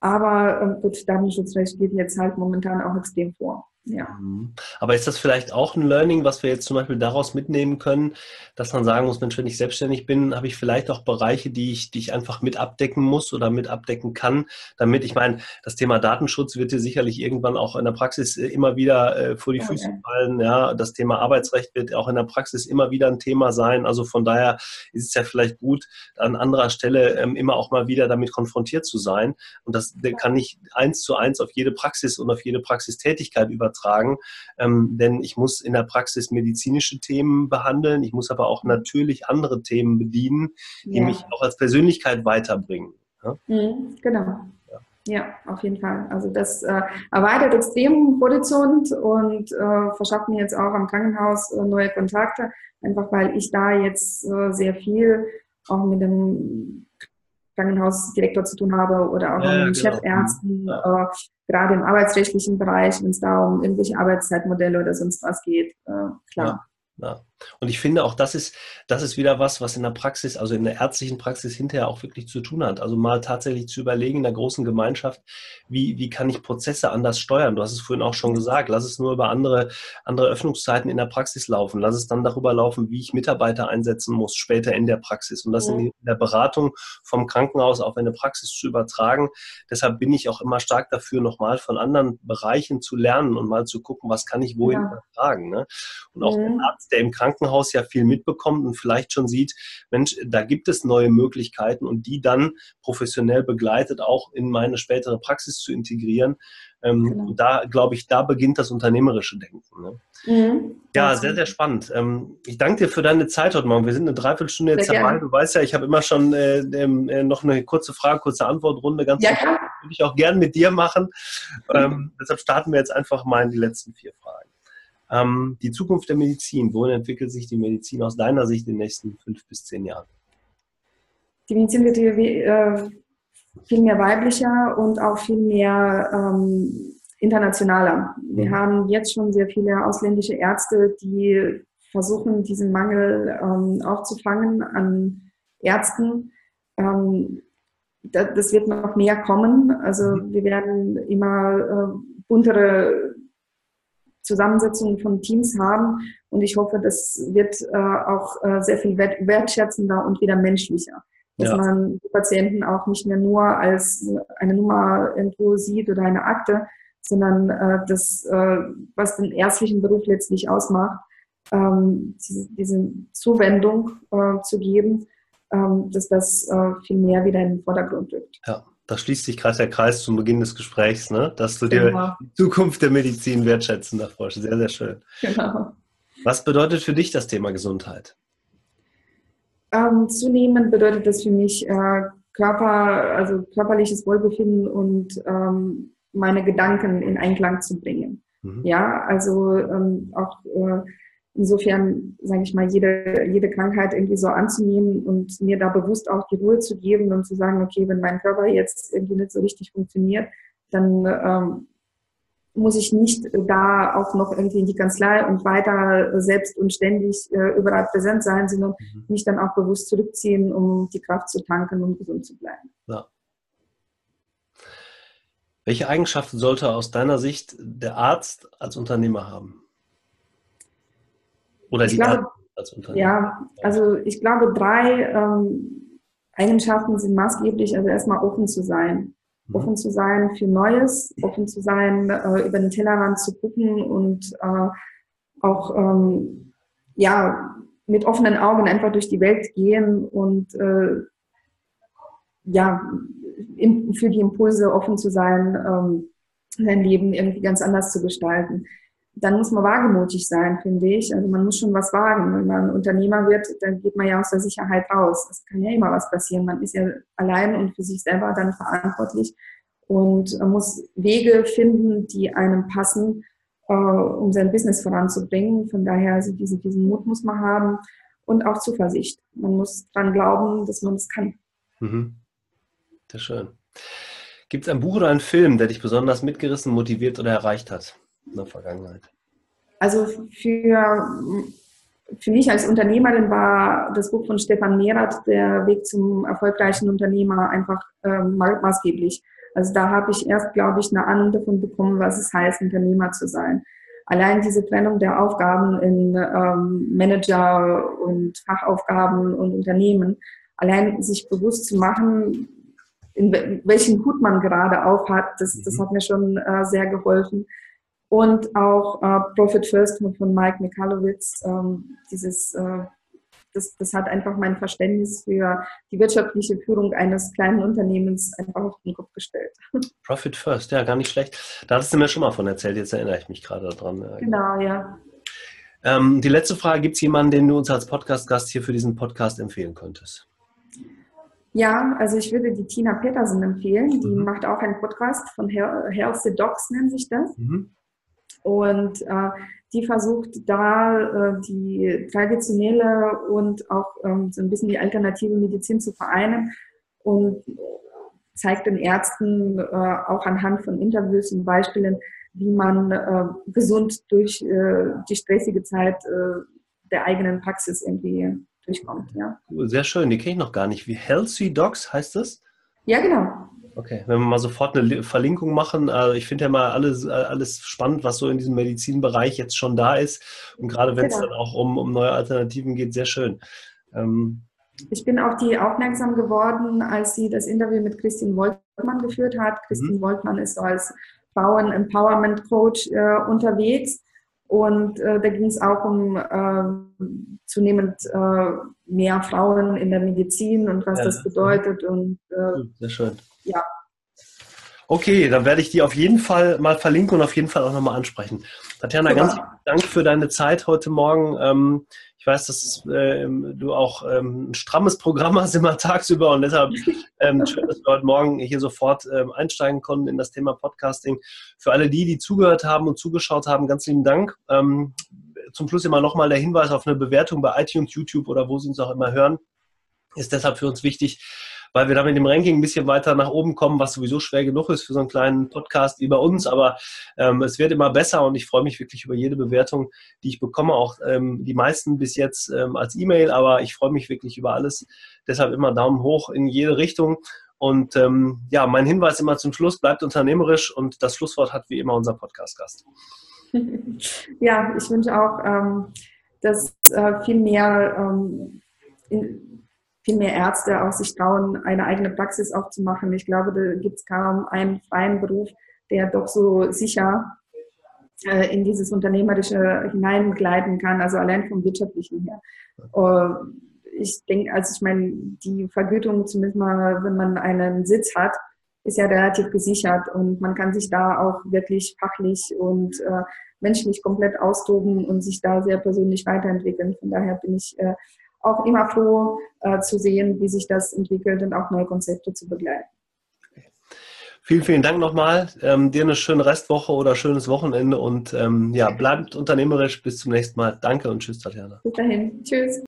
Aber ähm, gut, Datenschutzrecht geht jetzt halt momentan auch extrem vor. Ja. Mhm. Aber ist das vielleicht auch ein Learning, was wir jetzt zum Beispiel daraus mitnehmen können, dass man sagen muss, Mensch, wenn ich selbstständig bin, habe ich vielleicht auch Bereiche, die ich, die ich einfach mit abdecken muss oder mit abdecken kann, damit, ich meine, das Thema Datenschutz wird dir sicherlich irgendwann auch in der Praxis äh, immer wieder äh, vor die Füße fallen. Ja, das Thema Arbeitsrecht wird auch in der Praxis immer wieder ein Thema sein. Also von daher ist es ja vielleicht gut, an anderer Stelle ähm, immer auch mal wieder damit konfrontiert zu sein. Und das kann ich eins zu eins auf jede Praxis und auf jede Praxistätigkeit über übertragen, ähm, denn ich muss in der Praxis medizinische Themen behandeln, ich muss aber auch natürlich andere Themen bedienen, die ja. mich auch als Persönlichkeit weiterbringen. Ja? Mhm, genau. Ja, auf jeden Fall. Also das äh, erweitert extrem Horizont und äh, verschafft mir jetzt auch am Krankenhaus äh, neue Kontakte, einfach weil ich da jetzt äh, sehr viel auch mit dem Krankenhausdirektor zu tun habe oder auch ja, mit genau. Chefärzten, ja. Gerade im arbeitsrechtlichen Bereich, wenn es da um irgendwelche Arbeitszeitmodelle oder sonst was geht. Äh, klar. Ja. Und ich finde auch, das ist, das ist wieder was, was in der Praxis, also in der ärztlichen Praxis hinterher auch wirklich zu tun hat. Also mal tatsächlich zu überlegen in der großen Gemeinschaft, wie, wie kann ich Prozesse anders steuern? Du hast es vorhin auch schon gesagt, lass es nur über andere, andere Öffnungszeiten in der Praxis laufen. Lass es dann darüber laufen, wie ich Mitarbeiter einsetzen muss, später in der Praxis. Und das ja. in der Beratung vom Krankenhaus auf eine Praxis zu übertragen. Deshalb bin ich auch immer stark dafür, nochmal von anderen Bereichen zu lernen und mal zu gucken, was kann ich wohin ja. übertragen. Ne? Und auch ja. der Arzt, der im Krankenhaus Krankenhaus ja viel mitbekommt und vielleicht schon sieht, Mensch, da gibt es neue Möglichkeiten und die dann professionell begleitet auch in meine spätere Praxis zu integrieren. Ähm, genau. Da glaube ich, da beginnt das unternehmerische Denken. Ne? Mhm, ja, sehr, sehr spannend. Ähm, ich danke dir für deine Zeit heute Morgen. Wir sind eine Dreiviertelstunde jetzt dabei. Du weißt ja, ich habe immer schon äh, äh, noch eine kurze Frage, kurze Antwortrunde. Ganz ja. Würde ich auch gern mit dir machen. Ähm, deshalb starten wir jetzt einfach mal in die letzten vier Fragen. Ähm, die Zukunft der Medizin. Wohin entwickelt sich die Medizin aus deiner Sicht in den nächsten fünf bis zehn Jahren? Die Medizin wird äh, viel mehr weiblicher und auch viel mehr ähm, internationaler. Wir mhm. haben jetzt schon sehr viele ausländische Ärzte, die versuchen, diesen Mangel ähm, aufzufangen an Ärzten. Ähm, das, wird noch mehr kommen. Also mhm. wir werden immer äh, buntere Zusammensetzungen von Teams haben und ich hoffe, das wird äh, auch äh, sehr viel wertschätzender und wieder menschlicher dass ja. man die Patienten auch nicht mehr nur als eine Nummer irgendwo sieht oder eine Akte, sondern äh, das, äh, was den ärztlichen Beruf letztlich ausmacht, ähm, diese, diese Zuwendung äh, zu geben, ähm, dass das äh, viel mehr wieder in den Vordergrund rückt. Ja, da schließt sich gerade der Kreis zum Beginn des Gesprächs, ne? dass du dir genau. die Zukunft der Medizin wertschätzen darfst. Sehr, sehr schön. Genau. Was bedeutet für dich das Thema Gesundheit? Ähm, zunehmend bedeutet das für mich äh, Körper, also körperliches Wohlbefinden und ähm, meine Gedanken in Einklang zu bringen. Mhm. Ja, also ähm, auch äh, insofern, sage ich mal, jede, jede Krankheit irgendwie so anzunehmen und mir da bewusst auch die Ruhe zu geben und zu sagen, okay, wenn mein Körper jetzt irgendwie nicht so richtig funktioniert, dann ähm, muss ich nicht da auch noch irgendwie in die Kanzlei und weiter selbst und ständig äh, überall präsent sein, sondern mhm. mich dann auch bewusst zurückziehen, um die Kraft zu tanken und gesund zu bleiben. Ja. Welche Eigenschaften sollte aus deiner Sicht der Arzt als Unternehmer haben? Oder ich die glaube, als Unternehmer? Ja, also ich glaube, drei ähm, Eigenschaften sind maßgeblich. Also erstmal offen zu sein. Mhm. offen zu sein für Neues, offen zu sein, äh, über den Tellerrand zu gucken und äh, auch ähm, ja mit offenen Augen einfach durch die Welt gehen und äh, ja im, für die Impulse offen zu sein, ähm, sein Leben irgendwie ganz anders zu gestalten dann muss man wagemutig sein, finde ich. Also man muss schon was wagen. Wenn man Unternehmer wird, dann geht man ja aus der Sicherheit raus. Es kann ja immer was passieren. Man ist ja allein und für sich selber dann verantwortlich und muss Wege finden, die einem passen, äh, um sein Business voranzubringen. Von daher, also diesen, diesen Mut muss man haben und auch Zuversicht. Man muss dran glauben, dass man es kann. Mhm. Sehr schön. Gibt es ein Buch oder einen Film, der dich besonders mitgerissen, motiviert oder erreicht hat? In der Vergangenheit? Also für, für mich als Unternehmerin war das Buch von Stefan Mehrath, Der Weg zum erfolgreichen Unternehmer, einfach äh, maßgeblich. Also da habe ich erst, glaube ich, eine Ahnung davon bekommen, was es heißt, Unternehmer zu sein. Allein diese Trennung der Aufgaben in ähm, Manager und Fachaufgaben und Unternehmen, allein sich bewusst zu machen, in welchen Hut man gerade auf hat, das, das mhm. hat mir schon äh, sehr geholfen und auch äh, Profit First von Mike Mikalowitz. Ähm, dieses, äh, das, das hat einfach mein Verständnis für die wirtschaftliche Führung eines kleinen Unternehmens einfach auf den Kopf gestellt. Profit First, ja, gar nicht schlecht. Da hattest du mir schon mal von erzählt, jetzt erinnere ich mich gerade daran. Genau, ja. Ähm, die letzte Frage, gibt es jemanden, den du uns als Podcast-Gast hier für diesen Podcast empfehlen könntest? Ja, also ich würde die Tina Petersen empfehlen. Die mhm. macht auch einen Podcast von Healthy Docs, nennt sich das. Mhm. Und äh, die versucht da äh, die traditionelle und auch ähm, so ein bisschen die alternative Medizin zu vereinen und zeigt den Ärzten äh, auch anhand von Interviews und Beispielen, wie man äh, gesund durch äh, die stressige Zeit äh, der eigenen Praxis irgendwie durchkommt. Ja. Sehr schön, die kenne ich noch gar nicht. Wie Healthy Docs heißt das? Ja, genau. Okay, wenn wir mal sofort eine Verlinkung machen, also ich finde ja mal alles, alles spannend, was so in diesem Medizinbereich jetzt schon da ist. Und gerade wenn es genau. dann auch um, um neue Alternativen geht, sehr schön. Ähm, ich bin auf die aufmerksam geworden, als sie das Interview mit Christine Woltmann geführt hat. Christine mhm. Woltmann ist so als Frauen-Empowerment-Coach äh, unterwegs Und äh, da ging es auch um äh, zunehmend mehr Frauen in der Medizin und was ja. das bedeutet. Und, äh, Sehr schön. Ja. Okay, dann werde ich die auf jeden Fall mal verlinken und auf jeden Fall auch nochmal ansprechen. Tatjana, Super. ganz Dank für deine Zeit heute Morgen. Ähm, ich weiß, dass ähm, du auch ähm, ein strammes Programm hast immer tagsüber und deshalb schön, dass wir heute Morgen hier sofort einsteigen konnten in das Thema Podcasting. Für alle die, die zugehört haben und zugeschaut haben, ganz lieben Dank. Zum Schluss immer nochmal der Hinweis auf eine Bewertung bei iTunes, YouTube oder wo Sie uns auch immer hören. Ist deshalb für uns wichtig, weil wir damit im Ranking ein bisschen weiter nach oben kommen, was sowieso schwer genug ist für so einen kleinen Podcast wie bei uns. Aber ähm, es wird immer besser und ich freue mich wirklich über jede Bewertung, die ich bekomme. Auch ähm, die meisten bis jetzt ähm, als E-Mail, aber ich freue mich wirklich über alles. Deshalb immer Daumen hoch in jede Richtung. Und ähm, ja, mein Hinweis immer zum Schluss, bleibt unternehmerisch und das Schlusswort hat wie immer unser Podcast-Gast. Ja, ich wünsche auch, ähm, dass äh, viel mehr ähm, in, viel mehr Ärzte auch sich trauen, eine eigene Praxis aufzumachen. Ich glaube, da gibt es kaum einen freien Beruf, der doch so sicher äh, in dieses Unternehmerische hineingleiten kann, also allein vom Wirtschaftlichen her. Uh, ich denke, also ich meine, die Vergütung, zumindest mal, wenn man einen Sitz hat, ist ja relativ gesichert und man kann sich da auch wirklich fachlich und äh, menschlich komplett austoben und sich da sehr persönlich weiterentwickeln. Von daher bin ich äh, auch immer froh äh, zu sehen, wie sich das entwickelt und auch neue Konzepte zu begleiten. Vielen, vielen Dank nochmal. Ähm, dir eine schöne Restwoche oder schönes Wochenende und ähm, ja, bleibt unternehmerisch. Bis zum nächsten Mal. Danke und tschüss, Tatjana. Bis dahin. Tschüss.